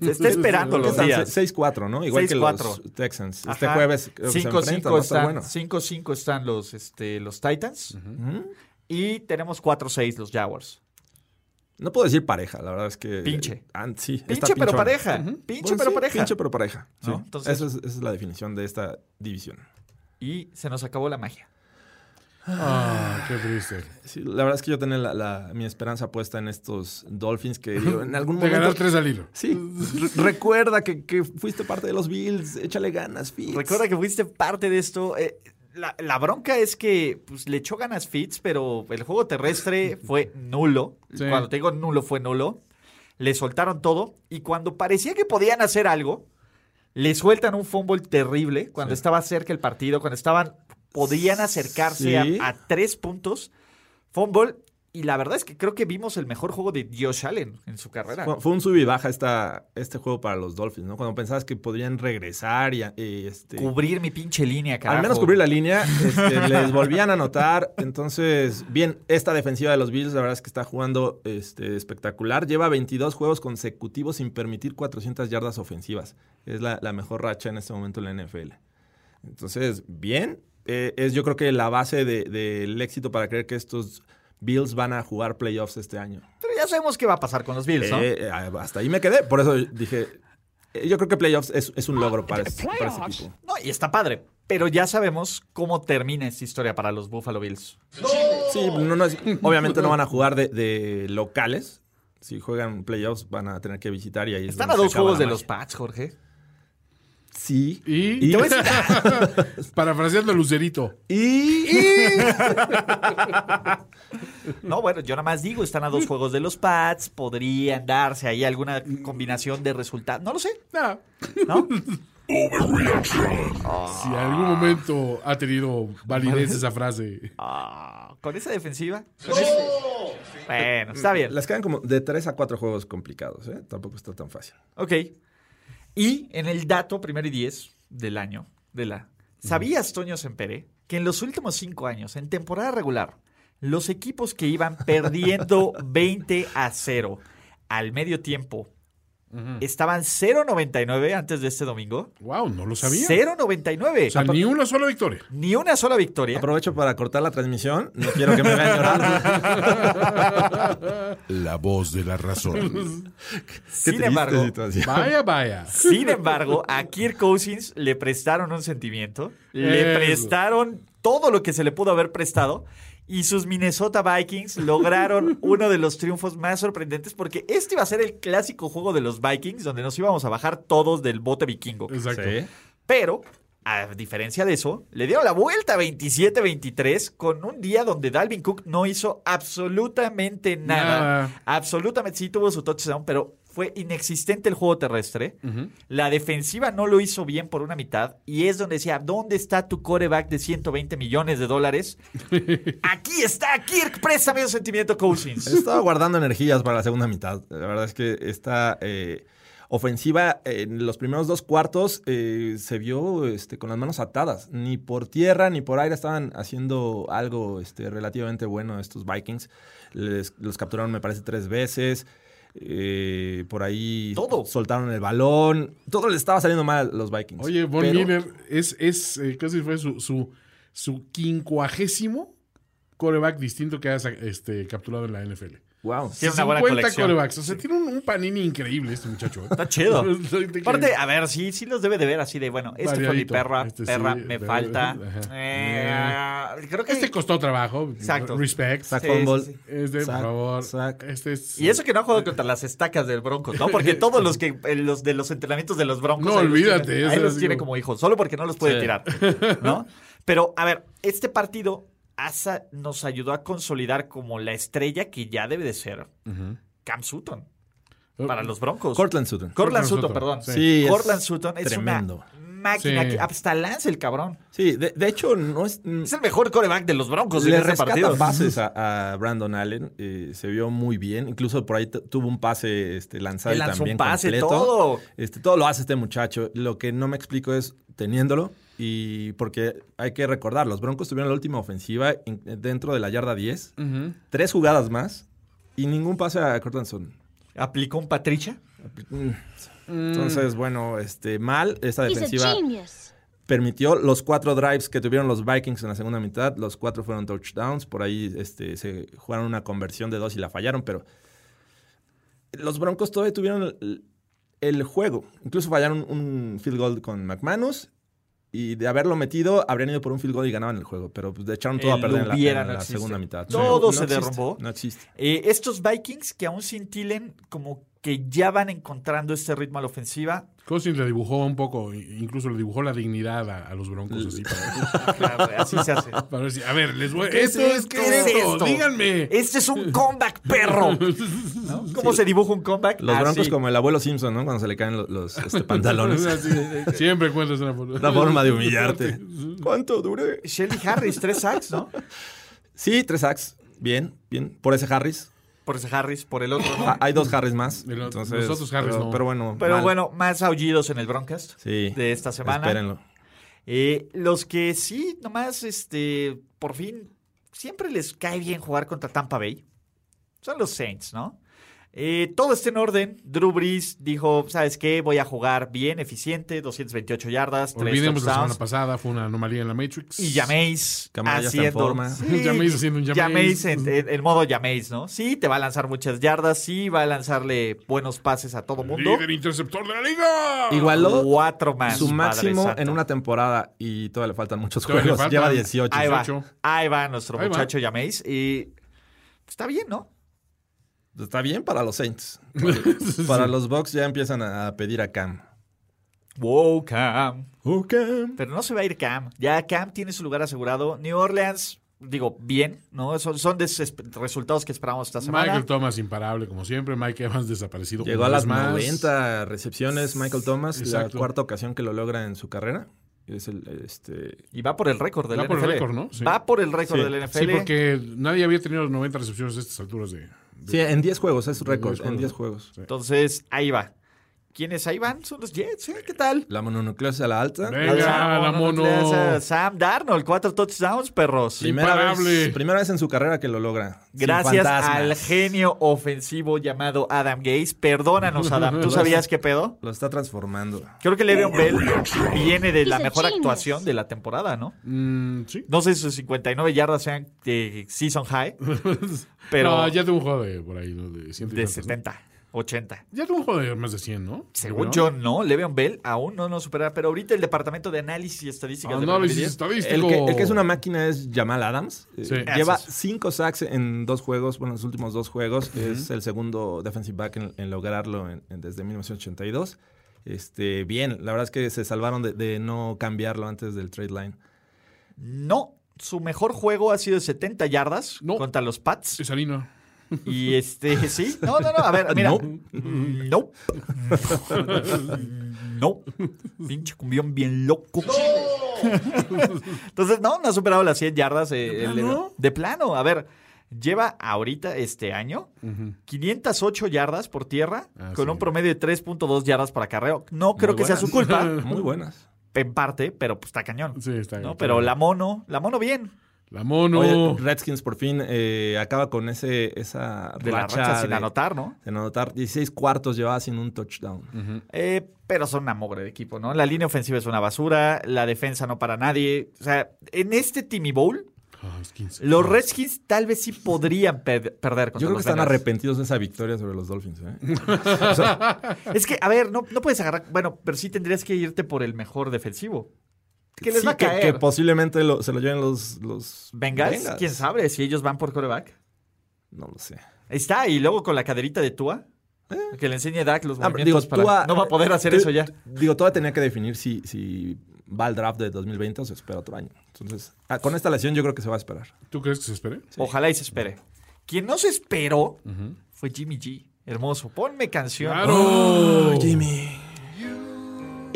Se está esperando ¿Qué los están? días. 6-4, ¿no? Igual que 6-4. los Texans. Este Ajá. jueves que se 5-5 enfrentan, ¿no? Está están, bueno. 5-5 están los, este, los Titans. Y tenemos 4-6 los Jaguars. No puedo decir pareja, la verdad es que... Pinche. Ah, sí, está Pinche pero pareja. Pinche Bueno, pero sí, pareja. Pinche pero pareja. Sí. ¿No? Entonces- Esa, es, esa es la definición de esta división. Y se nos acabó la magia. Ah, qué triste. Sí, la verdad es que yo tenía la- la- mi esperanza puesta en estos Dolphins que digo, en algún [LAUGHS] De ganar momento... tres al hilo. Sí, re- recuerda que, que fuiste parte de los Bills, échale ganas, Fitz. Recuerda que fuiste parte de esto. eh, la, la bronca es que pues, le echó ganas Fitz, pero el juego terrestre [LAUGHS] fue nulo. Sí. Cuando te digo nulo, fue nulo. Le soltaron todo. Y cuando parecía que podían hacer algo, le sueltan un fumble terrible. Cuando estaba cerca el partido, cuando estaban. Podían acercarse a- tres puntos. Fumble. Y la verdad es que creo que vimos el mejor juego de Josh Allen en su carrera. Fue, fue un sub y baja esta, este juego para los Dolphins, ¿no? Cuando pensabas que podrían regresar y, y, este, Cubrir mi pinche línea, carajo. al menos cubrir la línea, este, [LAUGHS] les volvían a anotar. Entonces, bien, esta defensiva de los Bills, la verdad es que está jugando este, espectacular. Lleva 22 juegos consecutivos sin permitir 400 yardas ofensivas. Es la, la mejor racha en este momento en la NFL. Entonces, bien, eh, es yo creo que la base de- del éxito para creer que estos Bills van a jugar playoffs este año. Pero ya sabemos qué va a pasar con los Bills, ¿no? Eh, eh, hasta ahí me quedé. Por eso dije, eh, yo creo que playoffs es, es un logro para, este- para ese equipo. No, y está padre. Pero ya sabemos cómo termina esta historia para los Buffalo Bills. Sí, no, no es- obviamente no van a jugar de, de locales. Si juegan playoffs van a tener que visitar y ahí es Están a dos juegos de los. Pats, Jorge. Sí. Y, Y- te voy a decir- [LAUGHS] parafraseando a Lucerito. Y... [LAUGHS] No, bueno, yo nada más digo, están a dos juegos de los Pats. Podrían darse ahí alguna combinación de resultados. No lo sé, Ah, ¿no? si en algún momento ha tenido validez esa frase. Ah, con esa defensiva. con ese- Bueno, está bien. Les quedan como de 3 a 4 juegos complicados, ¿eh? Tampoco está tan fácil. Ok. Y en el dato primero y diez del año, de la. ¿Sabías, Toño Sempere, que en los últimos cinco años, en temporada regular, los equipos que iban perdiendo [LAUGHS] 20 a 0 al medio tiempo estaban 0.99 antes de este domingo? Wow, no lo sabía. 0.99. O sea, ni una sola victoria. Ni una sola victoria. Aprovecho para cortar la transmisión. No quiero que me vean llorando. [LAUGHS] La voz de la razón. Sin embargo, situación. Vaya, vaya. Sin embargo, a Kirk Cousins le prestaron un sentimiento, le Eso. prestaron todo lo que se le pudo haber prestado y sus Minnesota Vikings lograron [LAUGHS] uno de los triunfos más sorprendentes porque este iba a ser el clásico juego de los Vikings donde nos íbamos a bajar todos del bote vikingo. Exacto. Sí. Pero, a diferencia de eso, le dieron la vuelta 27-23 con un día donde Dalvin Cook no hizo absolutamente nada. Nada. Absolutamente sí tuvo su touchdown, pero fue inexistente el juego terrestre. La defensiva no lo hizo bien por una mitad. Y es donde decía, ¿dónde está tu coreback de 120 millones de dólares? [LAUGHS] Aquí está, Kirk, préstame un sentimiento Cousins. [LAUGHS] Estaba guardando energías para la segunda mitad. La verdad es que esta eh, ofensiva en los primeros dos cuartos eh, se vio este, con las manos atadas. Ni por tierra ni por aire estaban haciendo algo este, relativamente bueno estos Vikings. Les- los capturaron, me parece, tres veces. Eh, por ahí Todo. soltaron el balón. Todo les estaba saliendo mal a los Vikings. Oye, Von Pero- Miller es, es eh, casi fue su, su, su quincuagésimo coreback distinto que haya este, capturado en la NFL. Wow. Tiene una buena 50 colección. corebacks. O sea, tiene un, un panini increíble este muchacho. ¿eh? Está chido. [LAUGHS] Aparte, a ver, sí, sí los debe de ver así de, bueno, este fue mi Variadito. perra, Este perra, sí, me falta. Eh, creo que... Este costó trabajo. Exacto. Respect. Sack Sí, sí, sí. Este, por favor. Este es. Y eso que no ha jugado contra las estacas del Broncos, ¿no? Porque [LAUGHS] todos los que los de los entrenamientos de los Broncos. No, ahí los olvídate, tiene- eso ahí los tiene como hijos, solo porque no los puede Sí. tirar, ¿no? Pero, a ver, este partido Asa nos ayudó a consolidar como la estrella que ya debe de ser Cam Sutton para los Broncos. Cortland Sutton. Cortland Cortland Sutton, Sutton, perdón. sí. Es Cortland Sutton es tremendo. una máquina Sí. que hasta lanza el cabrón. Sí, de, de hecho, no es. Es el mejor coreback de los Broncos en Le este rescata partido. pases a, a Brandon Allen. eh, se vio muy bien. Incluso por ahí tuvo un pase este, lanzado lanzó un también pase, completo. todo. Este, todo lo hace este muchacho. Lo que no me explico es teniéndolo. Y porque hay que recordar, los Broncos tuvieron la última ofensiva en- dentro de la yarda 10. Ujú. Tres jugadas más. Y ningún pase a Cortland Sutton. ¿Aplicó un Patricia? Mm. Entonces, bueno, este, mal. Esta defensiva permitió los cuatro drives que tuvieron los Vikings en la segunda mitad. Los cuatro fueron touchdowns. Por ahí este, se jugaron una conversión de dos y la fallaron, pero los Broncos todavía tuvieron el, el juego. Incluso fallaron un field goal con McManus. Y de haberlo metido, habrían ido por un field goal y ganaban el juego. Pero pues, echaron todo El a perder en la, en no segunda mitad. Todo No se existe, derrumbó. No existe. Eh, estos Vikings que aún cintilen como que ya van encontrando este ritmo a la ofensiva. Cousins le dibujó un poco, incluso le dibujó la dignidad a, a los broncos así para, [LAUGHS] Claro, así se hace. [LAUGHS] para ver si, a ver, les voy, ¿Qué esto es? ¿qué ¿Qué es es esto? Díganme. Este es un comeback, perro. [LAUGHS] ¿No? ¿Cómo se dibuja un comeback? Los Broncos como el abuelo Simpson, ¿no? Cuando se le caen los, los, este, pantalones. Siempre encuentras una, Una forma de humillarte. ¿Cuánto dure? Shelly Harris, tres sacks, ¿no? Sí, tres sacks. Bien, bien. Por ese Harris. Por ese Harris, por el otro, ¿no? Ah, hay dos Harris más. Entonces, los otros Harris pero, no. pero bueno. Pero mal. bueno, más aullidos en el Broncast Sí. de esta semana. Espérenlo. Eh, los que sí, nomás, este, por fin, siempre les cae bien jugar contra Tampa Bay. Son los Saints, ¿no? Eh, todo está en orden. Drew Brees dijo, ¿sabes qué? Voy a jugar bien, eficiente, 228 yardas, 3 Olvidemos la semana pasada, fue una anomalía en la Matrix. Y Jameis haciendo... forma. [LAUGHS] Jameis haciendo un Jameis. en, en- en modo Jameis, ¿no? Sí, te va a lanzar muchas yardas, sí, va a lanzarle buenos pases a todo mundo. Líder interceptor de la liga. Igualó Cuatro más. su máximo Santo. en una temporada y todavía le faltan muchos Todavía juegos. faltan. Lleva 18. Ahí va, 18. ahí va nuestro Ahí va. muchacho Jameis. Y está bien, ¿no? Está bien para los Saints. [LAUGHS] Para los Bucks ya empiezan a pedir a Cam. Wow, Cam. Oh, Cam. Pero no se va a ir Cam. Ya Cam tiene su lugar asegurado. New Orleans, digo, bien, ¿no? Son, son resultados que esperamos esta semana. Michael Thomas imparable como siempre, Mike Evans desaparecido. Llegó a las más. 90 recepciones Michael Thomas. Exacto. La cuarta ocasión que lo logra en su carrera. Es el, este, Y va por el récord del Va NFL. por el récord, ¿no? Sí. Va por el récord Sí. del NFL. Sí, porque nadie había tenido 90 recepciones a estas alturas de... Sí, en 10 juegos es récord. 10 En 10 juegos. juegos. Entonces, ahí va. ¿Quiénes ahí van? Son los Jets, ¿eh? ¿Qué tal? La mononucleosis a la alta. Venga, la mono. Sam Darnold, cuatro touchdowns, perros. Primera Imparable. vez, primera vez en su carrera que lo logra. Gracias al genio ofensivo llamado Adam Gaze. Perdónanos, Adam. ¿Tú [LAUGHS] sabías qué pedo? Lo está transformando. Creo que Le'Veon Bell viene de la mejor actuación de la temporada, ¿no? Mm, sí. No sé si sus 59 yardas sean de season high, [LAUGHS] pero No, ya tuvo un juego de por ahí, ¿no? De, ciento y de tantos, ¿no? 70. 80. Ya tuvo un juego de más de 100, ¿no? Según ¿No? yo, no. Le'Veon Bell aún no nos supera. Pero ahorita el departamento de análisis y estadísticas Análisis estadístico. El que, el que es una máquina es Jamal Adams. Eh. Lleva Eso es. cinco sacks en dos juegos, bueno, en los últimos dos juegos. Es el segundo defensive back en, en lograrlo en- en- desde 1982. Este, bien, la verdad es que se salvaron de, de no cambiarlo antes del trade line. No. Su mejor juego ha sido de 70 yardas No. contra los Pats. Es harina. Y este, sí. [LAUGHS] No, no, no. A ver, mira. [LAUGHS] No. No. [LAUGHS] No. Pinche cumbión bien loco. Entonces, no, no ha superado las 100 yardas. eh, el- plano? de plano. A ver, lleva ahorita, este año, 508 yardas por tierra, Ah, con sí. un promedio de 3.2 yardas para carreo. No creo Muy que sea su culpa, Muy buenas. en parte, pero pues está cañón. Sí, está ¿no? está Pero la mono, la mono bien. La mono. Oye, Redskins por fin eh, acaba con ese, esa De la racha racha sin de- anotar, ¿no? de anotar 16 cuartos llevaba sin un touchdown. Eh, pero son una mogre de equipo, ¿no? La línea ofensiva es una basura, la defensa no para nadie. O sea, en este Timmy Bowl, Ah, es 15. los Redskins tal vez sí podrían per- perder contra Yo creo que los están Bengals. arrepentidos de esa victoria sobre los Dolphins. ¿eh? [LAUGHS] Es que, a ver, no, no puedes agarrar. Bueno, pero sí tendrías que irte por el mejor defensivo. Que les Sí, va a que, caer. que posiblemente lo- se lo lleven los, los Bengals, quién sabe si ellos van por coreback. No lo sé. Ahí está, y luego con la caderita de Tua, que le enseñe Dak los Ah, movimientos para- Tua- No va a poder hacer te- eso ya. Digo, todavía tenía que definir si, si va al draft de 2020 o se espera otro año. Entonces, ah, con esta lesión yo creo que se va a esperar. ¿Tú crees que se espere? Ojalá y se espere. Quien no se esperó fue Jimmy G. Hermoso. Ponme canción. ¡Claro! Jimmy.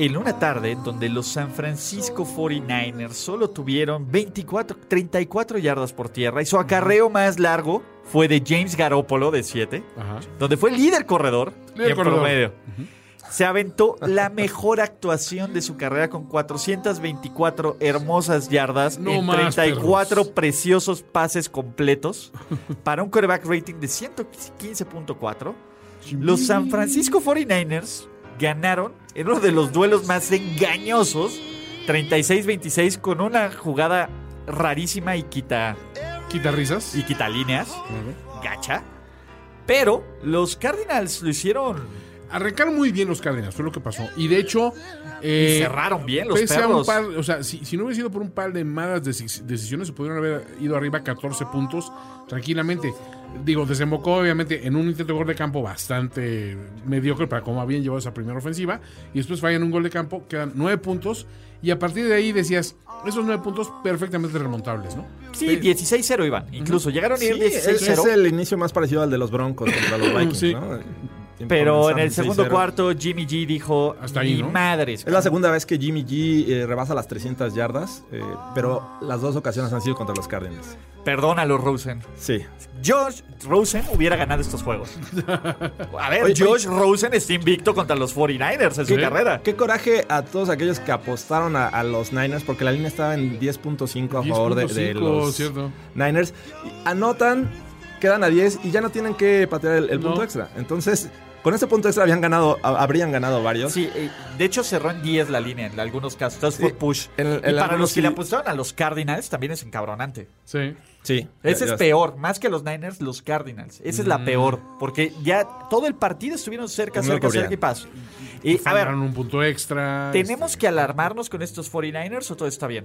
En una tarde donde los San Francisco 49ers solo tuvieron 24, 34 yardas por tierra y su acarreo más largo fue de James Garoppolo de 7, Ajá. donde fue líder corredor Líder en corredor. promedio. Se aventó la mejor actuación de su carrera con 424 hermosas yardas No en más, 34 perros. preciosos pases completos [LAUGHS] para un quarterback rating de 115.4. Los San Francisco 49ers ganaron en uno de los duelos más engañosos 36-26 con una jugada rarísima y quita ¿Quita risas? y quita líneas, gacha. Pero los Cardinals lo hicieron Arrancaron muy bien los Cárdenas, fue lo que pasó. Y de hecho. y eh, cerraron bien los pese a un perros. par, o sea, si, si no hubiera sido por un par de malas deci- decisiones, se pudieron haber ido arriba a 14 puntos tranquilamente. Digo, desembocó obviamente en un intento de gol de campo bastante mediocre para cómo habían llevado esa primera ofensiva. Y después fallan un gol de campo, quedan 9 puntos. Y a partir de ahí decías, esos 9 puntos perfectamente remontables, ¿no? Sí, 16-0 iban. Incluso llegaron a ir Sí, es, 16-0. es el inicio más parecido al de los Broncos contra los [COUGHS] Vikings, Sí. ¿no? Pero en el segundo 6-0. cuarto, Jimmy G dijo: Hasta ahí, Ni ¿no? madres. Es la segunda vez que Jimmy G eh, rebasa las 300 yardas, eh, pero las dos ocasiones han sido contra los Cardinals. Perdónalo, Rosen. Sí. Josh Rosen hubiera ganado estos juegos. [LAUGHS] A ver, Oye, Josh Rosen está invicto contra los 49ers en su carrera. Qué coraje a todos aquellos que apostaron a, a los Niners, porque la línea estaba en 10.5 a favor de, de 10.5, los ¿cierto? Niners. Anotan, quedan a 10 y ya no tienen que patear el, el No. punto extra. Entonces, con ese punto extra habían ganado, habrían ganado varios. Sí, eh, de hecho cerró en 10 la línea en algunos casos. Entonces Sí. fue push. En- en y para los que sí. le apostaron a los Cardinals también es encabronante. Sí. Sí. Ese Ya- es ya- peor, más que los Niners, los Cardinals. Esa es la peor, porque ya todo el partido estuvieron cerca, No cerca, cerca y paso. Y a ver, un punto extra. ¿tenemos este. que alarmarnos con estos 49ers o todo está bien?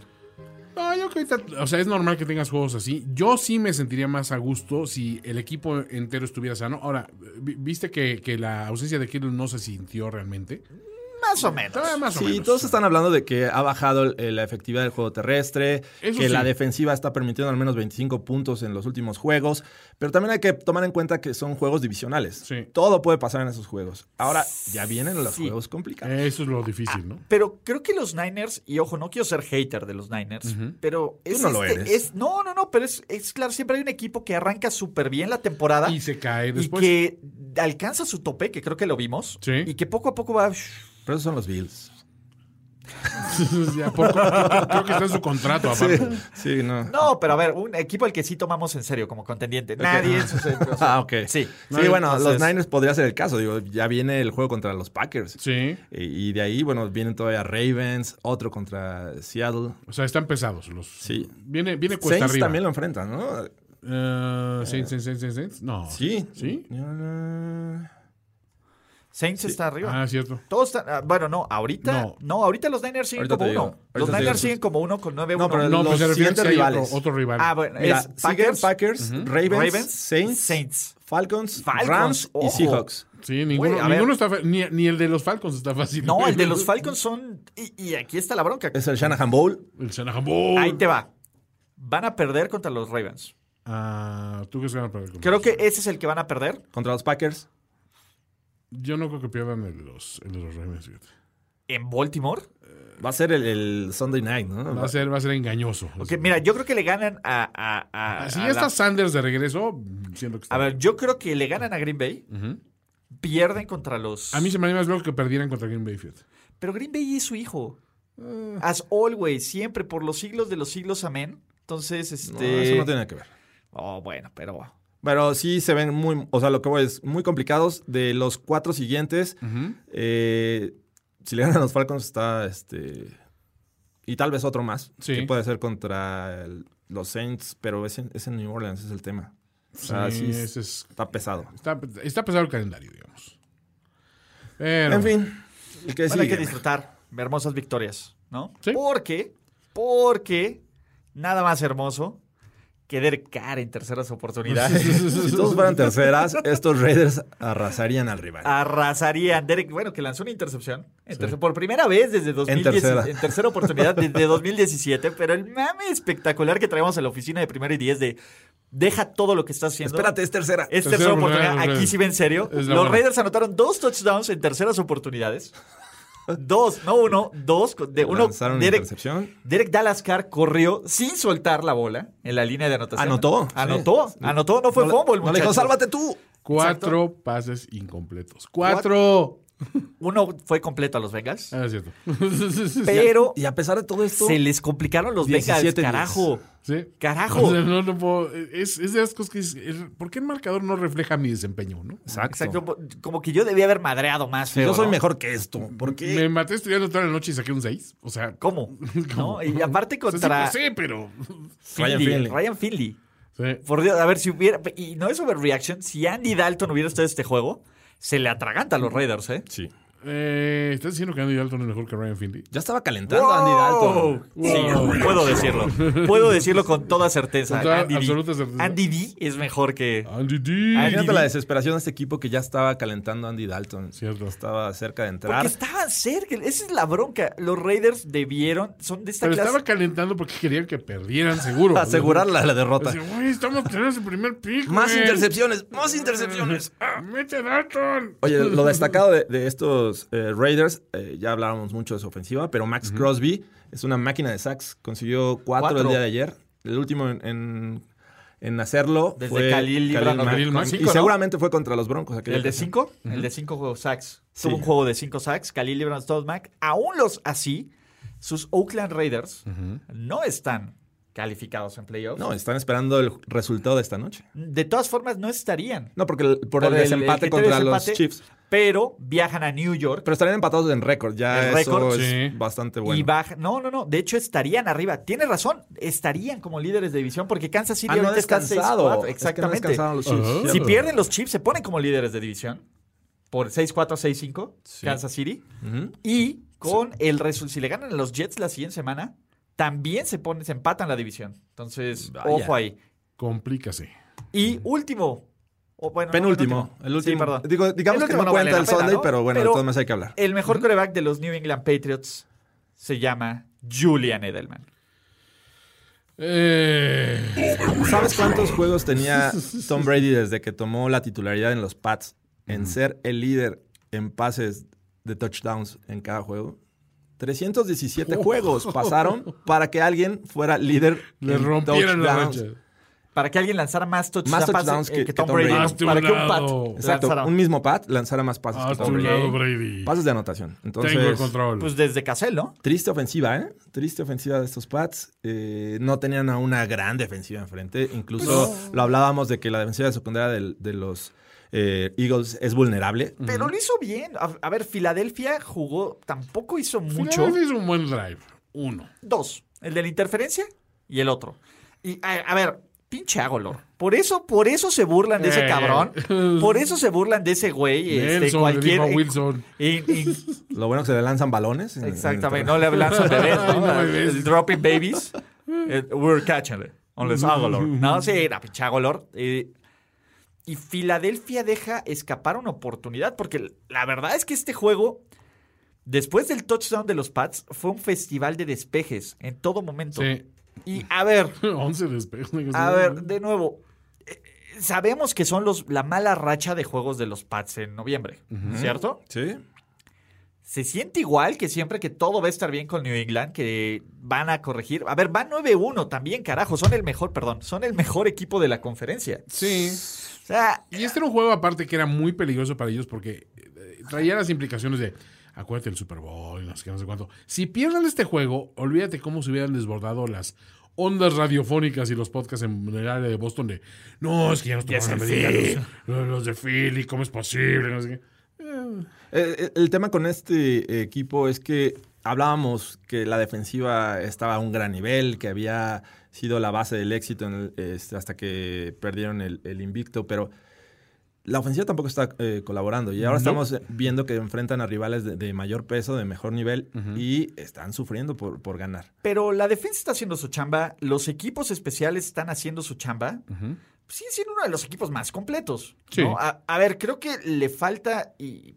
No, yo creo que o sea, es normal que tengas juegos así. Yo sí me sentiría más a gusto si el equipo entero estuviera sano. Ahora, vi- viste que, que la ausencia de Kittle no se sintió realmente. Más o menos. Ah, más o Sí, menos. todos están hablando de que ha bajado eh, la efectividad del juego terrestre, Eso que sí. la defensiva está permitiendo al menos 25 puntos en los últimos juegos, pero también hay que tomar en cuenta que son juegos divisionales. Sí. Todo puede pasar en esos juegos. Ahora ya vienen los Sí. juegos complicados. Eso es lo difícil, ¿no? Pero creo que los Niners, y ojo, no quiero ser hater de los Niners, pero es, no lo este- eres. es- no, no, no, pero es, es claro, siempre hay un equipo que arranca súper bien la temporada Y se cae y después. que alcanza su tope, que creo que lo vimos, Sí. y que poco a poco va... Pero esos son los Bills. [LAUGHS] Por- creo, que está en su contrato, aparte. Sí, no. No, pero a ver, un equipo al que sí tomamos en serio como contendiente. Nadie en sus- o sea, [LAUGHS] Ah, ok. Sí. Sí, bueno, entonces- los Niners podría ser el caso. Digo, ya viene el juego contra los Packers. Sí. Y, y de ahí, bueno, vienen todavía Ravens, otro contra Seattle. O sea, están pesados los. Sí. Viene, viene cuesta Saints arriba. también lo enfrentan, ¿no? Eh, Saints, Saints, Saints, Saints, Saints. No. Sí. ¿Sí? Saints está arriba. Ah, cierto. Todos están, ah, bueno, no, ahorita, no. No. ahorita los Niners siguen Ahorita como uno. ahorita Los Niners siguen como uno con 9-1. No, pero No, Los pues que siguientes hay rivales. otro, otro rival. Ah, bueno, Mira, es Packers, Packers, Ravens, Ravens, Saints, Saints. Falcons, Falcons, Rams ojo. y Seahawks. Sí, ninguno, está ni, ni el de los Falcons está fácil. No, el de [LAUGHS] los Falcons son. Y, y aquí está la bronca. Es el Shanahan Bowl. El Shanahan Bowl. Ahí te va. Van a perder contra los Ravens. Ah, ¿Tú qué se van a perder? Creo que ese es el que van a perder. Contra los Packers. Yo no creo que pierdan el de los, el de los Ravens. fíjate. En Baltimore. Va a ser el, el Sunday night, ¿no? Va a ser, va a ser engañoso. Mira, yo creo que le ganan a. a, a- Si a ya la- está Sanders de regreso, siento que está. A ver, yo creo que le ganan a Green Bay. Pierden contra los. A mí se me haría más loco que perdieran contra Green Bay. fíjate. Pero Green Bay es su hijo. Eh. As always, siempre, por los siglos de los siglos, amén. Entonces, No, este. eso no tiene nada que ver. Oh, bueno, pero. Pero sí se ven muy, o sea, lo que voy es muy complicados. De los cuatro siguientes, eh, si le ganan a los Falcons está, este, y tal vez otro más, Sí. que puede ser contra el- los Saints, pero es en, es en New Orleans, es el tema. O sea, Sí, sí es- ese es- está pesado. está, está pesado el calendario, digamos. Pero, En fin, el que Bueno, hay que disfrutar hermosas victorias, ¿no? Sí. Porque, porque nada más hermoso que Derek Carr en terceras oportunidades. Si todos fueran terceras, estos Raiders arrasarían al rival. Arrasarían. Derek, bueno, que lanzó una intercepción. en por primera vez desde 2010, en, tercera. tercera oportunidad desde 2017. Pero el mame espectacular que traemos en la oficina de primero y diez de deja todo lo que estás haciendo. Espérate, es tercera. Es Tercera tercera oportunidad. Aquí sí ve en serio. Los buena. Raiders anotaron dos touchdowns en terceras oportunidades. Dos, no uno, dos. De uno, Derek, intercepción. Derek Dallas Carr corrió sin soltar la bola en la línea de anotación. Anotó, Anotó. sí. Anotó. No fue No le- fumble, no le dijo, sálvate tú. cuatro pases incompletos. ¡Cuatro! Uno fue completo a los Bengals. Ah, es cierto. [LAUGHS] Pero Y a pesar de todo esto, se les complicaron los Bengals. 17-10. Carajo. ¿Sí? Carajo. [LAUGHS] O sea, no, no puedo- es, es de las cosas que... es- es- ¿Por qué el marcador no refleja mi desempeño, no? Exacto. Exacto. Como que yo debía haber madreado más. feo, Yo soy ¿no? mejor que esto. ¿Por qué? Me maté estudiando toda la noche y saqué un 6. O sea... ¿Cómo? [LAUGHS] ¿No? Y aparte o sea, contra sí, pues sí, pero... Ryan Finley. Ryan Finley. Sí. Por Dios, a ver si hubiera. Y no es overreaction. Si Andy Dalton hubiera estado en este juego, se le atraganta a los Raiders, ¿eh? Sí. Eh, ¿Estás diciendo que Andy Dalton es mejor que Ryan Finley? Ya estaba calentando Andy Dalton. Sí, puedo decirlo. [LAUGHS] Puedo decirlo con toda certeza. Con toda Andy, D. absoluta certeza. Andy D es mejor que. Andy D. Imagínate D. la desesperación de este equipo que ya estaba calentando Andy Dalton. Cierto. Estaba cerca de entrar. Porque estaban cerca. Esa es la bronca. Los Raiders debieron. Son de esta Pero clase. estaba calentando porque querían que perdieran, seguro. [LAUGHS] Asegurar la, la derrota. Estamos teniendo ese primer pick. Más intercepciones, más intercepciones. [LAUGHS] ¡Mete Dalton! Oye, lo destacado de, de estos eh, Raiders, eh, ya hablábamos mucho de su ofensiva, pero Max Crosby es una máquina de sacks. Consiguió cuatro, Cuatro. el día de ayer. El último en, en, en hacerlo Desde fue Khalil Mack. Khalil Mack. Y Cinco, ¿no? seguramente fue contra los Broncos. El de. 5, el de 5 sacks. Sí. Tuvo un juego de 5 sacks. Khalil Libran, Todd Mac. Aún los así, sus Oakland Raiders no están calificados en playoffs. No, están esperando el resultado de esta noche. De todas formas, no estarían. No, porque el- por, el desempate el contra los Chiefs. Pero viajan a New York Pero estarían empatados en récord. Ya En eso récord, es sí. bastante bueno. y bajan. No, no, no. De hecho, estarían arriba. Tiene razón. Estarían como líderes de división porque Kansas City Ah, no está descansado. 6-4. Es que no Exactamente. los Chiefs, Ajá. si pierden los Chiefs, se ponen como líderes de división. Por 6-4, 6-5. Sí. Kansas City. Y con el resultado, si le ganan a los Jets la siguiente semana, también se pone, se empatan la división. Entonces, Vaya. ojo ahí. Complícase. Y último. O bueno, no, Penúltimo. El último. Sí, perdón. Digo, digamos El que no, vale cuenta el pena, Sunday, ¿no? pero bueno, Pero- de todas maneras hay que hablar. El mejor coreback de los New England Patriots se llama Julian Edelman. Eh, ¿Sabes cuántos juegos tenía [LAUGHS] Tom Brady desde que tomó la titularidad en los Pats en ser el líder en pases de touchdowns en cada juego? 317 juegos pasaron para que alguien fuera líder [LAUGHS] le en rompieron touchdowns. Para que alguien lanzara más touchdowns, Más pases, touchdowns eh, que- que que Tom Brady. Para que un pat. Exacto, lanzara. un mismo Pat lanzara más pases que Tom Brady. Brady. Pases de anotación. Tengo el Entonces, control. Pues desde Cassell, ¿no? triste ofensiva, ¿eh? Triste ofensiva de estos Pats. Eh, no tenían a una gran defensiva enfrente. Incluso lo hablábamos de que la defensiva de secundaria de, los eh, Eagles es vulnerable. Pero lo hizo bien. A, a ver, Filadelfia jugó, tampoco hizo mucho. Filadelfia hizo un buen drive. Uno. Dos. El de la interferencia y el otro. Y a, a ver, Pinche Agolor. Por eso, por eso se burlan de ese Eh. cabrón. Por eso se burlan de ese güey. Este, Nelson, le cualquier. dijo a Wilson. en- en- Lo bueno que se le lanzan balones. en- en el exactamente. No le hablan a bebés, [LAUGHS] ¿no? no, bebés. El dropping babies. Eh, we're catching it. Unless Agolor. No, sí, era pinche Agolor. Eh, y Filadelfia deja escapar una oportunidad. Porque la verdad es que este juego. Después del touchdown de los Pats, fue un festival de despejes en todo momento. Sí. Y a ver, [LAUGHS] 11 despejos. a ver, de nuevo, eh, sabemos que son los la mala racha de juegos de los Pats en noviembre, ¿cierto? Sí. Se siente igual que siempre que todo va a estar bien con New England, que van a corregir. A ver, van 9-1 también, carajo, son el mejor, perdón, son el mejor equipo de la conferencia. Sí. O sea, Y este era un juego aparte que era muy peligroso para ellos porque eh, traía las implicaciones de, acuérdate del Super Bowl y no sé qué, no sé cuánto. Si pierden este juego, olvídate cómo se hubieran desbordado las ondas radiofónicas y los podcasts en el área de Boston de, no, es que ya nos tomaron la medida los, los de Philly, ¿cómo es posible? No sé qué. Eh, eh, el tema con este equipo es que hablábamos que la defensiva estaba a un gran nivel, que había sido la base del éxito en el- este, hasta que perdieron el, el invicto, pero la ofensiva tampoco está eh, colaborando. Y ahora estamos viendo que enfrentan a rivales de, de mayor peso, de mejor nivel, y están sufriendo por, por ganar. pero la defensa está haciendo su chamba, los equipos especiales están haciendo su chamba. Sigue siendo uno de los equipos más completos. Sí. ¿no? A, a ver, creo que le falta y,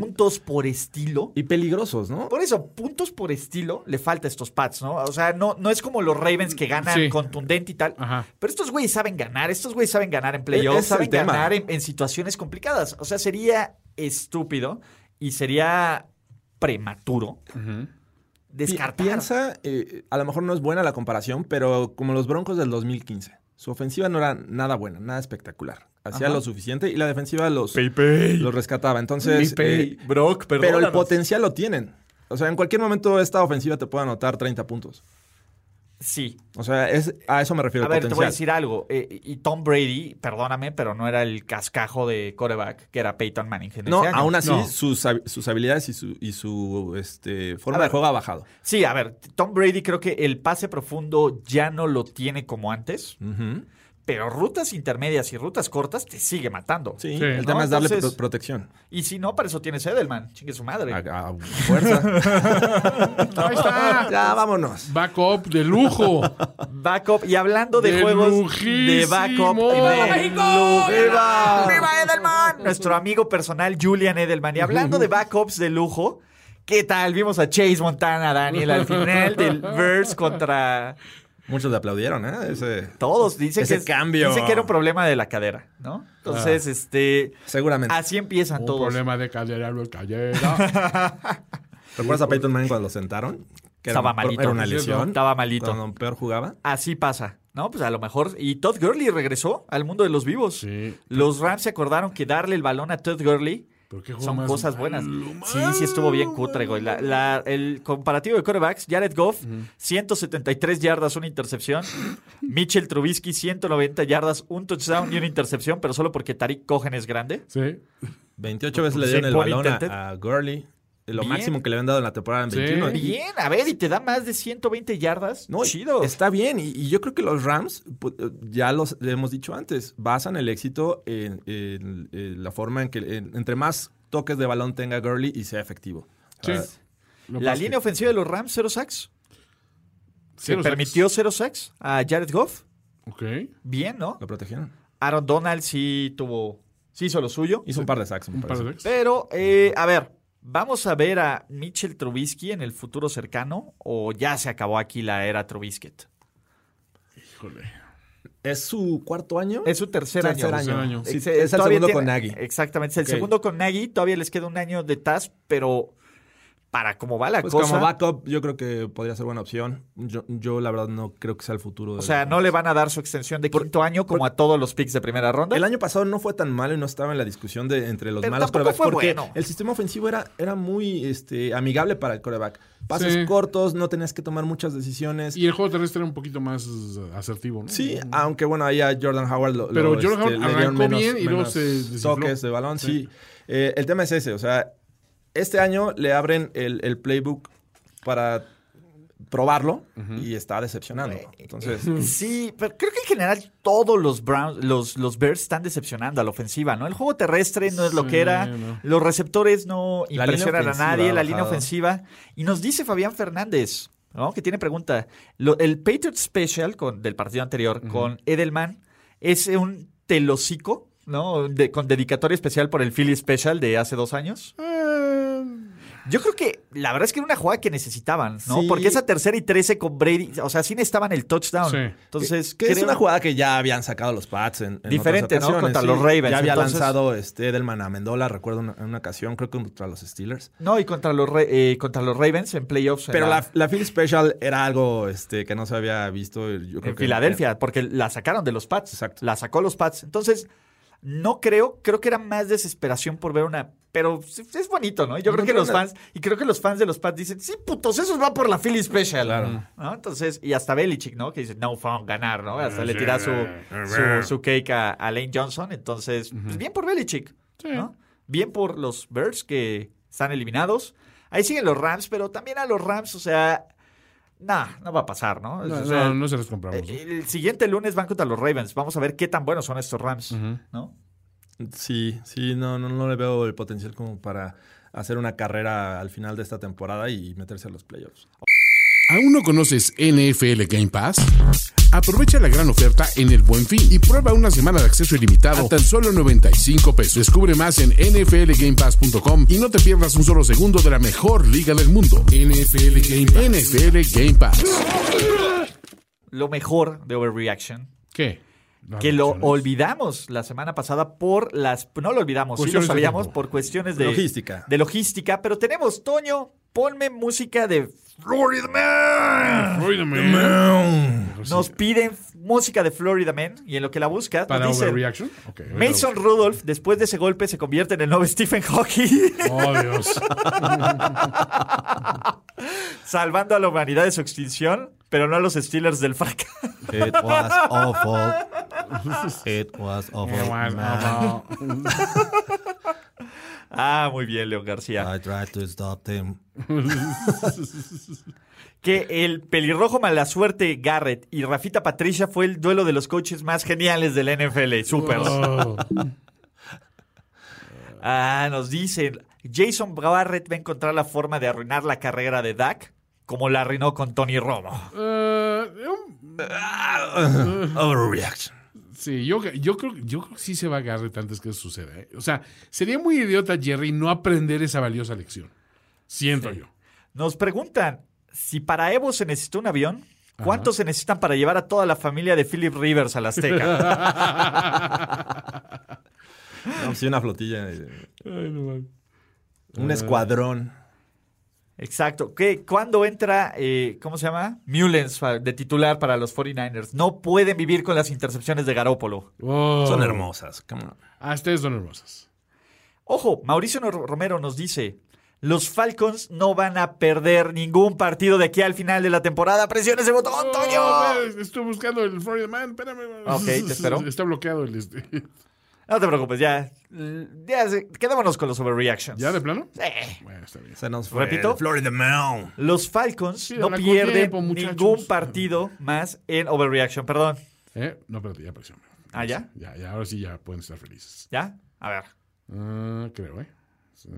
puntos por estilo. Y peligrosos, ¿no? Por eso, puntos por estilo le falta a estos Pats, ¿no? O sea, no, no es como los Ravens que ganan Sí. contundente y tal. Ajá. Pero estos güeyes saben ganar, estos güeyes saben ganar en playoffs, saben tema. ganar en, en situaciones complicadas. O sea, sería estúpido y sería prematuro Pi- descartar. Piensa, eh, a lo mejor no es buena la comparación, pero como los Broncos del 2015. Su ofensiva no era nada buena, nada espectacular. Hacía Ajá. lo suficiente y la defensiva los, Pay, los rescataba. Entonces, eh, Brock, pero el potencial lo tienen. O sea, en cualquier momento esta ofensiva te puede anotar 30 puntos. Sí. O sea, es, a eso me refiero. A el ver, te voy a decir algo. eh, y Tom Brady, perdóname, pero no era el cascajo de coreback que era Peyton Manning. en No, ese año. aún así, No. sus, sus habilidades y su, y su este, forma A ver. de juego ha bajado. Sí, a ver, Tom Brady creo que el pase profundo ya no lo tiene como antes, Ujú. Pero rutas intermedias y rutas cortas te sigue matando. Sí, Sí. el ¿No? tema es darle Entonces- pro- protección. Y si no, para eso tienes Edelman. Chingue su madre. A, a fuerza. [LAUGHS] Ahí está. ya, vámonos. Backup de lujo. Backup. Y hablando de, De juegos de lujísimo. backup. ¡Viva de México! ¡Viva! ¡Viva Edelman! Nuestro amigo personal Julian Edelman. Y hablando de backups de lujo. ¿Qué tal? Vimos a Chase Montana, Daniel, al final del [LAUGHS] verse contra Muchos le aplaudieron, ¿eh? Ese, todos. Dice Ese que, es- cambio. dice que era un problema de la cadera, ¿no? Entonces, este... seguramente. Así empiezan Un todos. problema de cadera, no es cadera. [LAUGHS] ¿Recuerdas a Peyton Manning cuando lo sentaron? Que Estaba un- malito. Era una lesión. Estaba malito. Cuando peor jugaba. Así pasa, ¿no? Pues a lo mejor. Y Todd Gurley regresó al mundo de los vivos. Sí. Los Rams se acordaron que darle el balón a Todd Gurley ¿Pero qué juego son más cosas buenas. malo, Sí, sí estuvo bien cutre, güey. La- la- el comparativo de quarterbacks, Jared Goff, 173 yardas, una intercepción. [LAUGHS] Mitchell Trubisky, 190 yardas, un touchdown y una intercepción, pero solo porque Tariq Cohen es grande. Sí. 28 veces le Sí, dieron el balón intended. a, a Gurley. Lo Bien. máximo que le habían dado en la temporada en Sí. 21. Y- Bien, a ver, y te da más de 120 yardas. No, Chido. Está bien. Y, y yo creo que los Rams, eh, ya los hemos dicho antes, basan el éxito en, en- en la forma en que en- entre más toques de balón tenga Gurley y sea efectivo. Sí. La línea ofensiva de los Rams, cero sacks. Se Cero permitió cero sacks a Jared Goff. Ok. Bien, ¿no? lo protegieron. Aaron Donald sí tuvo, sí hizo lo suyo. Hizo un par de sacks. me Un par de parece. veces. Pero, eh, a ver, ¿vamos a ver a Mitchell Trubisky en el futuro cercano o ya se acabó aquí la era Trubisky? Híjole. ¿Es su cuarto año? Es su tercer, Tercer año. Sí, es el segundo tiene- con Nagy. Exactamente, es el segundo con Nagy. Todavía les queda un año de TAS, pero para cómo va la Pues cosa. como backup, yo creo que podría ser buena opción. Yo, yo la verdad no creo que sea el futuro. o sea, no le van a dar su extensión de quinto año como a todos los picks de primera ronda. El año pasado no fue tan malo y no estaba en la discusión de entre los Pero malos corebacks fue porque bueno. el sistema ofensivo era, era muy este, amigable para el coreback. Pases Sí. cortos, no tenías que tomar muchas decisiones. Y el juego terrestre era un poquito más asertivo, ¿no? Sí, aunque bueno, ahí a Jordan Howard lo, Pero lo, Jordan Howard le dieron arrancó bien y luego menos se toques de balón. Sí. Sí. Eh, el tema es ese, o sea, este año le abren el, el playbook para probarlo y está decepcionando. Entonces, [LAUGHS] Sí, pero creo que en general todos los Browns, los, los Bears están decepcionando a la ofensiva, ¿no? El juego terrestre no es lo Sí, que era, no. los receptores no La impresionan a nadie, la línea ofensiva. Y nos dice Fabián Fernández, ¿no? Que tiene pregunta. Lo- el Patriot Special con, del partido anterior con Edelman es un telocico, ¿no? De- con dedicatoria especial por el Philly Special de hace dos años. Eh, Yo creo que la verdad es que era una jugada que necesitaban, ¿no? Sí. Porque esa tercera y trece con Brady, o sea, sí necesitaban el touchdown. Sí. Entonces, que es creo- una jugada que ya habían sacado los Pats en, en Diferente, otras ¿no? Contra los Ravens, Ya había entonces- lanzado este Edelman a Mendola, recuerdo una- en una ocasión, creo que contra los Steelers. No, y contra los, eh, contra los Ravens en playoffs. Pero la- la, la Philly Special era algo este, que no se había visto. Yo creo en que- Filadelfia, porque la sacaron de los Pats. Exacto. La sacó los Pats. Entonces, no creo, creo que era más desesperación por ver una. Pero es bonito, ¿no? Yo creo que los fans, y creo que los fans de los Pats dicen, sí, putos, esos van por la Philly Special. Claro. ¿no? Entonces, y hasta Belichick, ¿no? Que dice, no fun, ganar, ¿no? Hasta le tira su, Sí. su, su cake a, a Lane Johnson. Entonces, pues bien por Belichick, ¿no? Bien por los Bears que están eliminados. Ahí siguen los Rams, pero también a los Rams, o sea, nah, no va a pasar, ¿no? no, O sea, no, no se los compramos. ¿no? eh, El siguiente lunes van contra los Ravens. Vamos a ver qué tan buenos son estos Rams, ¿no? Sí, sí, no, no, no le veo el potencial como para hacer una carrera al final de esta temporada y meterse a los playoffs. ¿Aún no conoces NFL Game Pass? Aprovecha la gran oferta en el Buen Fin y prueba una semana de acceso ilimitado a tan solo 95 pesos. Descubre más en nflgamepass.com y no te pierdas un solo segundo de la mejor liga del mundo. NFL Game Pass. NFL Game Pass. Lo mejor de Overreaction, ¿Qué? Las que lo olvidamos la semana pasada por las... No lo olvidamos, sí lo sabíamos por cuestiones de... Logística. De logística, pero tenemos, Toño, ponme música de Florida Man. Florida Man. Nos piden música de Florida Man y en lo que la buscas ¿Para nos dicen... Mason Rudolph, después de ese golpe, se convierte en el nuevo Stephen Hawking. Oh, Dios. [LAUGHS] salvando a la humanidad de su extinción, pero no a los Steelers del fracaso. It was awful. It was awful. man. [LAUGHS] Ah, muy bien, León García. I tried to stop them. [LAUGHS] Que el pelirrojo mala suerte Garrett y Rafita Patricia fue el duelo de los coaches más geniales del NFL. Super. Oh. [LAUGHS] Ah, nos dicen, Jason Garrett va a encontrar la forma de arruinar la carrera de Dak como la arruinó con Tony Romo. Eh, um, Overreaction. Sí, yo, yo, creo, yo creo que sí se va a Garrett antes que eso suceda. ¿eh? O sea, sería muy idiota, Jerry, no aprender esa valiosa lección. Siento yo. Nos preguntan, si para Evo se necesita un avión, ¿cuántos se necesitan para llevar a toda la familia de Philip Rivers a la Azteca? [LAUGHS] No, sí, una flotilla. eh, Ay, no mames. Un escuadrón. Exacto. ¿Qué? ¿Cuándo entra, eh, cómo se llama? Mullens de titular para los 49ers. No pueden vivir con las intercepciones de Garópolo. Oh. Son hermosas. come on. Ah, ustedes son hermosas. Ojo, Mauricio Romero nos dice, los Falcons no van a perder ningún partido de aquí al final de la temporada. ¡Presiona ese botón, Oh, Toño! espera, estoy buscando el Florida Man. Espérame. Ok, te espero. [LAUGHS] Está bloqueado el este. No te preocupes, ya. ya se- quedémonos con los overreactions. ¿Ya de plano? Sí. Bueno, está bien. Se nos fue. ¿Repito? el Florida Man. Los Falcons Sí, no pierden tiempo, muchachos. ningún partido más en overreaction. Perdón. ¿Eh? No, espérate, ya presioné. ¿Ah, ya? Ya, ya, ahora sí ya pueden estar felices. ¿Ya? A ver. Ah, creo, ¿eh? Sí.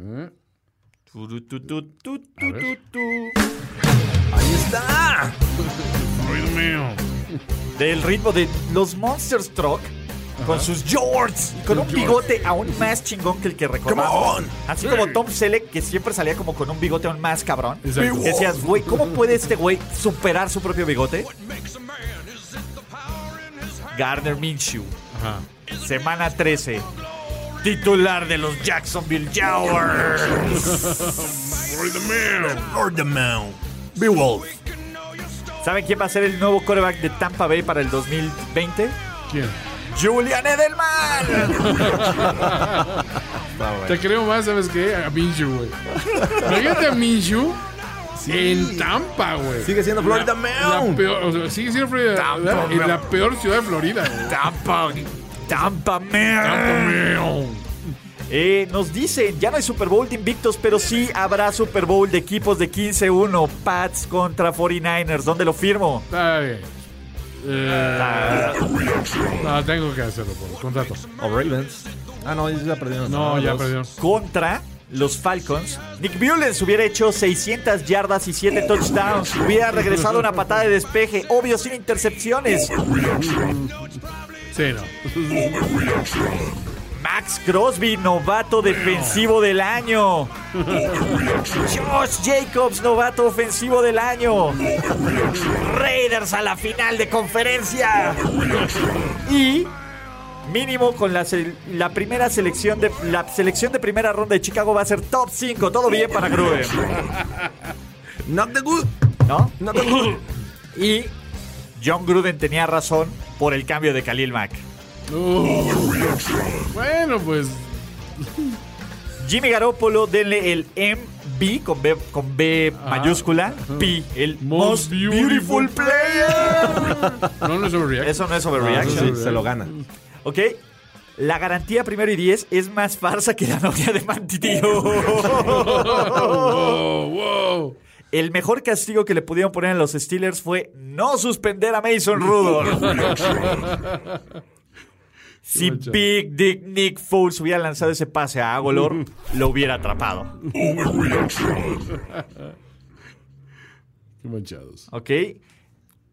Tu, tu, tu, tu, A ver. tu, tu. Ahí está. [LAUGHS] Florida Man. Del ritmo de los Monsters Truck con sus jorts y con un bigote aún más chingón que el que recordamos. Come on. Así como Tom Selleck, que siempre salía como con un bigote aún más cabrón. Exacto. Decías, güey, ¿cómo puede este güey superar su propio bigote? Gardner Minshew, Ajá. semana 13. Titular de los Jacksonville Jaguars. Florida Man. Florida Man. Beowulf. ¿Saben quién va a ser el nuevo quarterback de Tampa Bay para el 2020? ¿Quién? Julian Edelman. Te creo más, ¿sabes qué? A Minshew, güey. Imagínate a Minshew en Tampa, güey. Sigue siendo Florida Man. La peor, o sea, sigue siendo Florida, Tampa, en la peor ciudad de Florida, güey. Tampa. Tampa Man. Tampa, man. Eh, nos dicen, ya no hay Super Bowl de invictos, pero sí habrá Super Bowl de equipos de 15-1. Pats contra 49ers. ¿Dónde lo firmo? Está bien. Eh, no, tengo que hacerlo por contrato. O Ravens. Ah, no, ya perdieron. No, ya Dos. perdieron. Contra los Falcons. Nick Mullens hubiera hecho 600 yardas y 7 touchdowns. Hubiera regresado una patada de despeje. Obvio, sin intercepciones. Sí, no. [LAUGHS] Max Crosby, novato defensivo del año. Josh Jacobs, novato ofensivo del año. Raiders a la final de conferencia. Y mínimo con la, primera selección de la selección de primera ronda de Chicago va a ser top 5. Todo bien para Gruden, Not the good. ¿no? Not the good. Y John Gruden tenía razón por el cambio de Khalil Mack. Uh, bueno, pues. Jimmy Garoppolo, denle el MB con B, con B mayúscula. P, el most, Most beautiful, beautiful player. No, no es overreact. Eso no es Ah, overreaction. sí, se lo gana. ¿Ok? La garantía primero y 10 es más farsa que la novia de Mantitío. [LAUGHS] Wow, wow. El mejor castigo que le pudieron poner a los Steelers fue no suspender a Mason Rudolph. [LAUGHS] Si. Big Dick Nick Foles hubiera lanzado ese pase a Agolor, [LAUGHS] lo hubiera atrapado. Qué manchados. ¿Ok?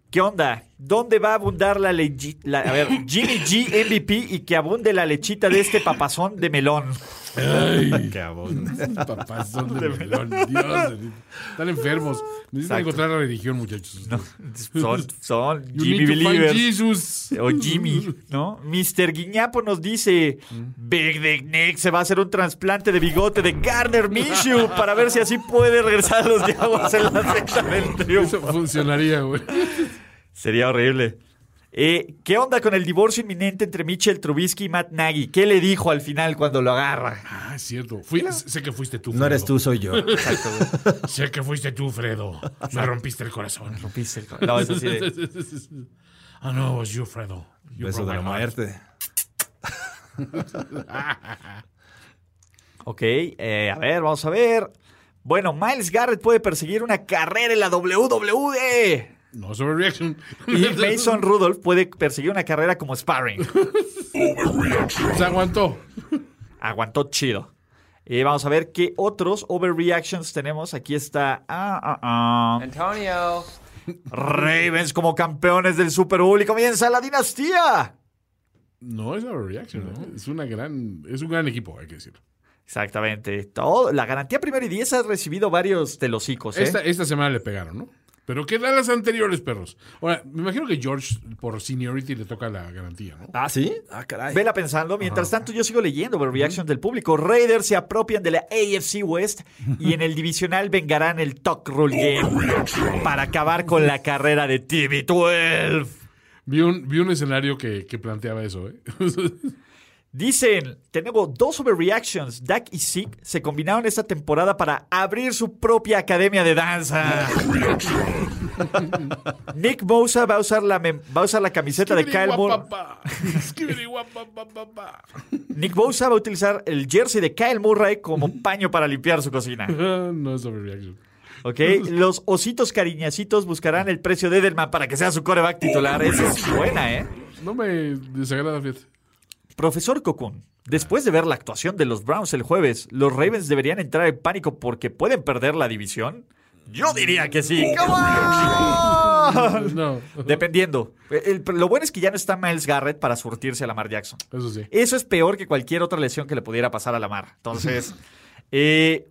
¿Qué onda? ¿Dónde va a abundar la la- a ver, Jimmy G MVP y que abunde la lechita de este papazón de melón? [LAUGHS] Qué abunda. Papás son de melón. Dios. Están enfermos. Necesitan Exacto. encontrar la religión, muchachos. Son, son You Jimmy Believers. Jesus. O Jimmy, ¿no? Mr. Guiñapo nos dice: Big Dick Nick se va a hacer un trasplante de bigote de Garner Minshew para ver si así puede regresar a los Jaguars en la sexta del [LAUGHS] Eso triunfo. funcionaría, güey. Sería horrible. Eh, ¿Qué onda con el divorcio inminente entre Mitchell Trubisky y Matt Nagy? ¿Qué le dijo al final cuando lo agarra? Ah, es cierto. Fui- sé que fuiste tú. No eres Fredo. tú, soy yo. [LAUGHS] [LAUGHS] Sé que fuiste tú, Fredo. Me rompiste el corazón. Rompiste el co- No, es así de. [LAUGHS] Ah, no, it was you, Fredo. You Beso de la muerte. Ok, eh, a ver, vamos a ver. Bueno, Miles Garrett puede perseguir una carrera en la WWE. No es overreaction. Y [LAUGHS] Mason Rudolph puede perseguir una carrera como sparring. Se aguantó. Aguantó chido. Eh, vamos a ver qué otros overreactions tenemos. Aquí está. ah, ah, ah. Antonio. Ravens como campeones del Super Bowl y comienza la dinastía. No es overreaction. ¿eh? Es una gran, es un gran equipo, hay que decirlo. Exactamente. Todo, la garantía primero y 10 ha recibido varios telosicos. ¿eh? Esta, esta semana le pegaron, ¿no? Pero ¿qué tal las anteriores, perros? Ahora, me imagino que George, por seniority, le toca la garantía, ¿no? Ah, ¿sí? Ah, caray. Vela pensando. Mientras tanto, yo sigo leyendo overreactions del público. Raiders se apropian de la AFC West y en el divisional vengarán el Talk Roll Game para acabar con la carrera de TB12. Vi un, vi un escenario que, que planteaba eso, ¿eh? [LAUGHS] Dicen, tenemos dos overreactions. Dak y Zeke se combinaron esta temporada para abrir su propia academia de danza. Nick Bosa va a usar la, va a usar la camiseta de Kyle Moore. Nick Bosa va a utilizar el jersey de Kyle Murray como [LAUGHS] paño para limpiar su cocina. [LAUGHS] No es overreaction. ¿Ok? Los ositos cariñacitos buscarán el precio de Edelman para que sea su coreback titular. Esa es buena, ¿eh? No me desagrada, fíjate. Profesor Cocoon, después de ver la actuación de los Browns el jueves, ¿los Ravens deberían entrar en pánico porque pueden perder la división? Yo diría que sí. ¡Come on! [LAUGHS] No, Dependiendo. El- lo bueno es que ya no está Miles Garrett para surtirse a Lamar Jackson. eso sí. Eso es peor que cualquier otra lesión que le pudiera pasar a Lamar. Entonces, [LAUGHS] eh,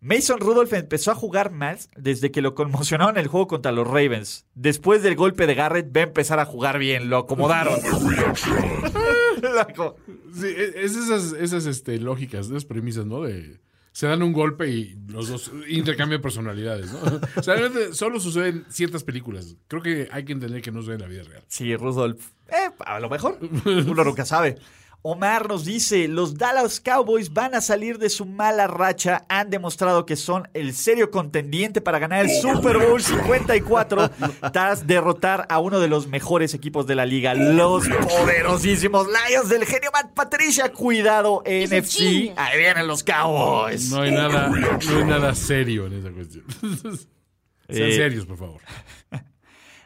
Mason Rudolph empezó a jugar más desde que lo conmocionaron en el juego contra los Ravens. Después del golpe de Garrett, va a empezar a jugar bien. Lo acomodaron. [LAUGHS] Sí, e- es esas, esas este, lógicas, esas premisas, ¿no? De se dan un golpe y los dos intercambian personalidades, ¿no? O sea, realmente solo sucede en ciertas películas. Creo que hay que entender que no sucede en la vida real. Sí, Rudolph. Eh, a lo mejor. [LAUGHS] Uno nunca sabe. Omar nos dice, los Dallas Cowboys van a salir de su mala racha, han demostrado que son el serio contendiente para ganar el Super Bowl 54 tras derrotar a uno de los mejores equipos de la liga, los poderosísimos Lions del genio Matt Patricia. Cuidado NFC, ahí vienen los Cowboys. No hay nada, no hay nada serio en esa cuestión. [LAUGHS] Sean Eh, serios, por favor. [LAUGHS]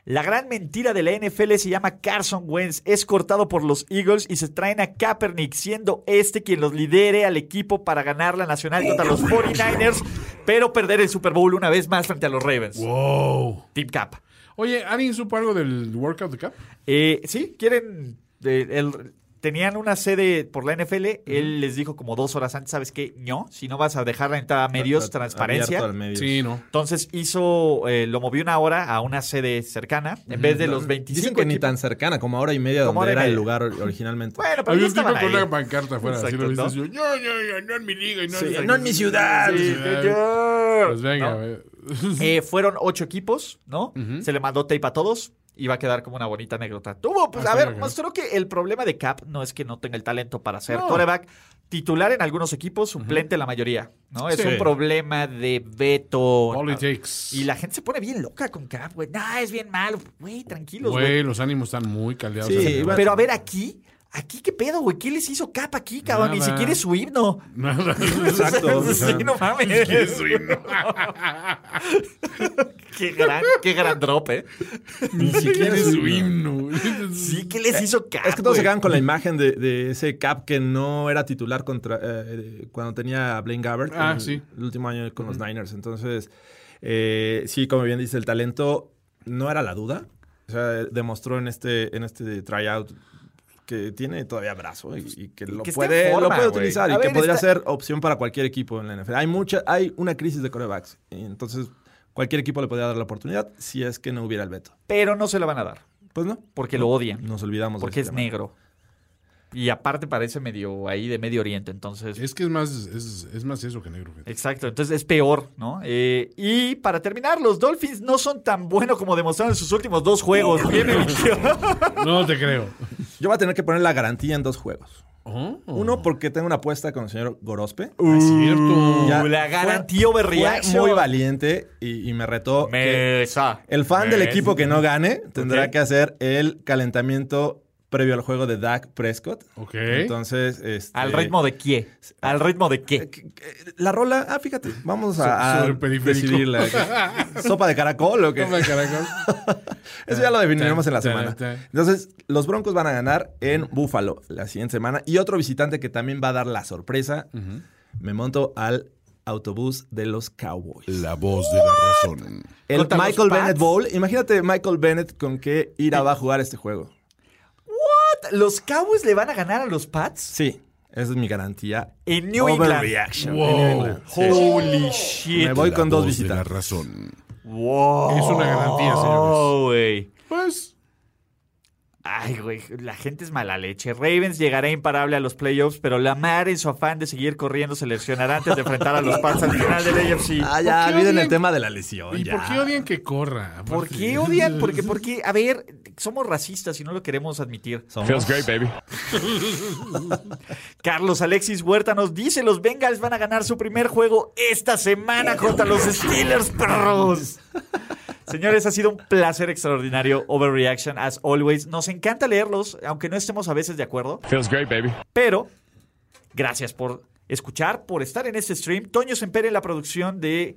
La gran mentira de la NFL se llama Carson Wentz. Es cortado por los Eagles y se traen a Kaepernick, siendo este quien los lidere al equipo para ganar la nacional contra los 49ers, pero perder el Super Bowl una vez más frente a los Ravens. Wow. Team Cap. Oye, ¿alguien supo algo del Workout de Cup? Eh, sí, quieren. eh, el- tenían una sede por la NFL. Él les dijo como dos horas antes: ¿sabes qué? No, si no vas a dejar la entrada a medios, transparencia. Sí, no. Entonces hizo, eh, lo movió una hora a una sede cercana en vez de los 25 Dicen que ni tan cercana, como hora y media Como donde era el lugar or- [LAUGHS] originalmente. Bueno, pero Había ya un con una pancarta afuera, así lo. ¿no? así, No, no, no, no en mi liga y no, Sí, en- no en mi ciudad. Sí, Sí, señor. Pues venga, ¿No? a ver. Eh, fueron ocho equipos, ¿no? Se le mandó tape a todos. Y va a quedar como una bonita anécdota. Tuvo, pues, Ah, a ver, ¿no? mostró que el problema de Cap no es que no tenga el talento para ser No. quarterback titular en algunos equipos, suplente en la mayoría, ¿no? Es un problema de veto. Politics. Y la gente se pone bien loca con Cap, güey. No, es bien malo. Güey, tranquilos, Güey, güey. los ánimos están muy caldeados. Sí. Pero a ver, aquí, aquí qué pedo, güey. ¿Qué les hizo Cap aquí, cabrón? Ni siquiera es su himno. [LAUGHS] [LAUGHS] Nada. Exacto. sí, no mames. Eso y no. qué gran, qué gran drop, ¿eh? Ni siquiera es su himno. Sí, ¿qué les hizo Cap? Es que todos se quedan con la imagen de, de ese Cap que no era titular contra eh, cuando tenía a Blaine Gabbert Ah, el, sí. el último año con los Niners. Entonces, eh, sí, como bien dice, el talento no era la duda. O sea, demostró en este, en este tryout que tiene todavía brazo y, y que lo que puede, forma, lo puede güey. utilizar y que ver, podría está- ser opción para cualquier equipo en la NFL. Hay mucha, hay una crisis de corebacks. y Entonces, cualquier equipo le podría dar la oportunidad si es que no hubiera el veto. Pero no se la van a dar. Pues no. Porque lo odian. Nos olvidamos de Porque es tema. negro. Y aparte parece medio ahí de Medio Oriente, entonces... Es que es más, es, es más eso que negro. fíjate. Exacto, entonces es peor, ¿no? Eh, y para terminar, los Dolphins no son tan buenos como demostraron en sus últimos dos juegos. Bien eligió. [LAUGHS] No te creo. Yo voy a tener que poner la garantía en dos juegos. Oh. Uno, porque tengo una apuesta con el señor Gorospe. Ah, es cierto. Ya la garantía overreaction. Muy valiente y, y me retó. que Mesa. el fan del equipo que no gane tendrá que hacer el calentamiento previo al juego de Dak Prescott. Ok. Entonces, este, ¿Al ritmo de qué? ¿Al ritmo de qué? que- La rola, ah, fíjate, vamos a, a decidirla. [LAUGHS] ¿Sopa de caracol o qué? Toma el caracol. [LAUGHS] Eso ya lo definiremos en la semana. Entonces, los Broncos van a ganar en Buffalo la siguiente semana. Y otro visitante que también va a dar la sorpresa. Me monto al autobús de los Cowboys. La voz de la razón. El ¿Contra los Michael? Bennett Bowl. Imagínate Michael Bennett con qué ira va a jugar este juego. ¿Los Cowboys le van a ganar a los Pats? Sí, esa es mi garantía. En New England. Wow. En New England. Sí. Holy shit. Me voy La con dos la visitantes. razón. Wow. Es una garantía, señores. Ay, güey, la gente es mala leche. Ravens llegará imparable a los playoffs, pero Lamar en su afán de seguir corriendo se lesionará antes de enfrentar a los Pats al final del AFC. [LAUGHS] Ah, ya, ¿Por qué olviden el tema de la lesión. ¿y ya. por qué odian que corra? ¿Por qué odian? [LAUGHS] Porque, porque, a ver, somos racistas y no lo queremos admitir. Somos- [LAUGHS] Carlos Alexis Huerta nos dice, los Bengals van a ganar su primer juego esta semana contra los Steelers, perros. Señores, ha sido un placer extraordinario. Overreaction, as always. Nos encanta leerlos, aunque no estemos a veces de acuerdo. Feels great, baby. Pero, gracias por escuchar, por estar en este stream. Toño Sempere en la producción de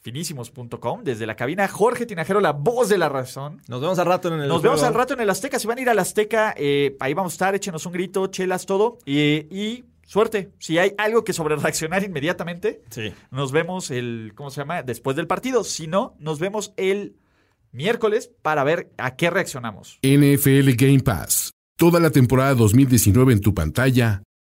finísimos.com. Desde la cabina, Jorge Tinajero, la voz de la razón. Nos vemos al rato en el Nos vemos al rato en el Azteca. Si van a ir al Azteca, eh, ahí vamos a estar. Échenos un grito, chelas, todo. Y, y suerte. Si hay algo que sobre reaccionar [LAUGHS] inmediatamente, Sí. nos vemos el, ¿cómo se llama? Después del partido. Si no, nos vemos el miércoles para ver a qué reaccionamos. NFL Game Pass. Toda la temporada 2019 en tu pantalla.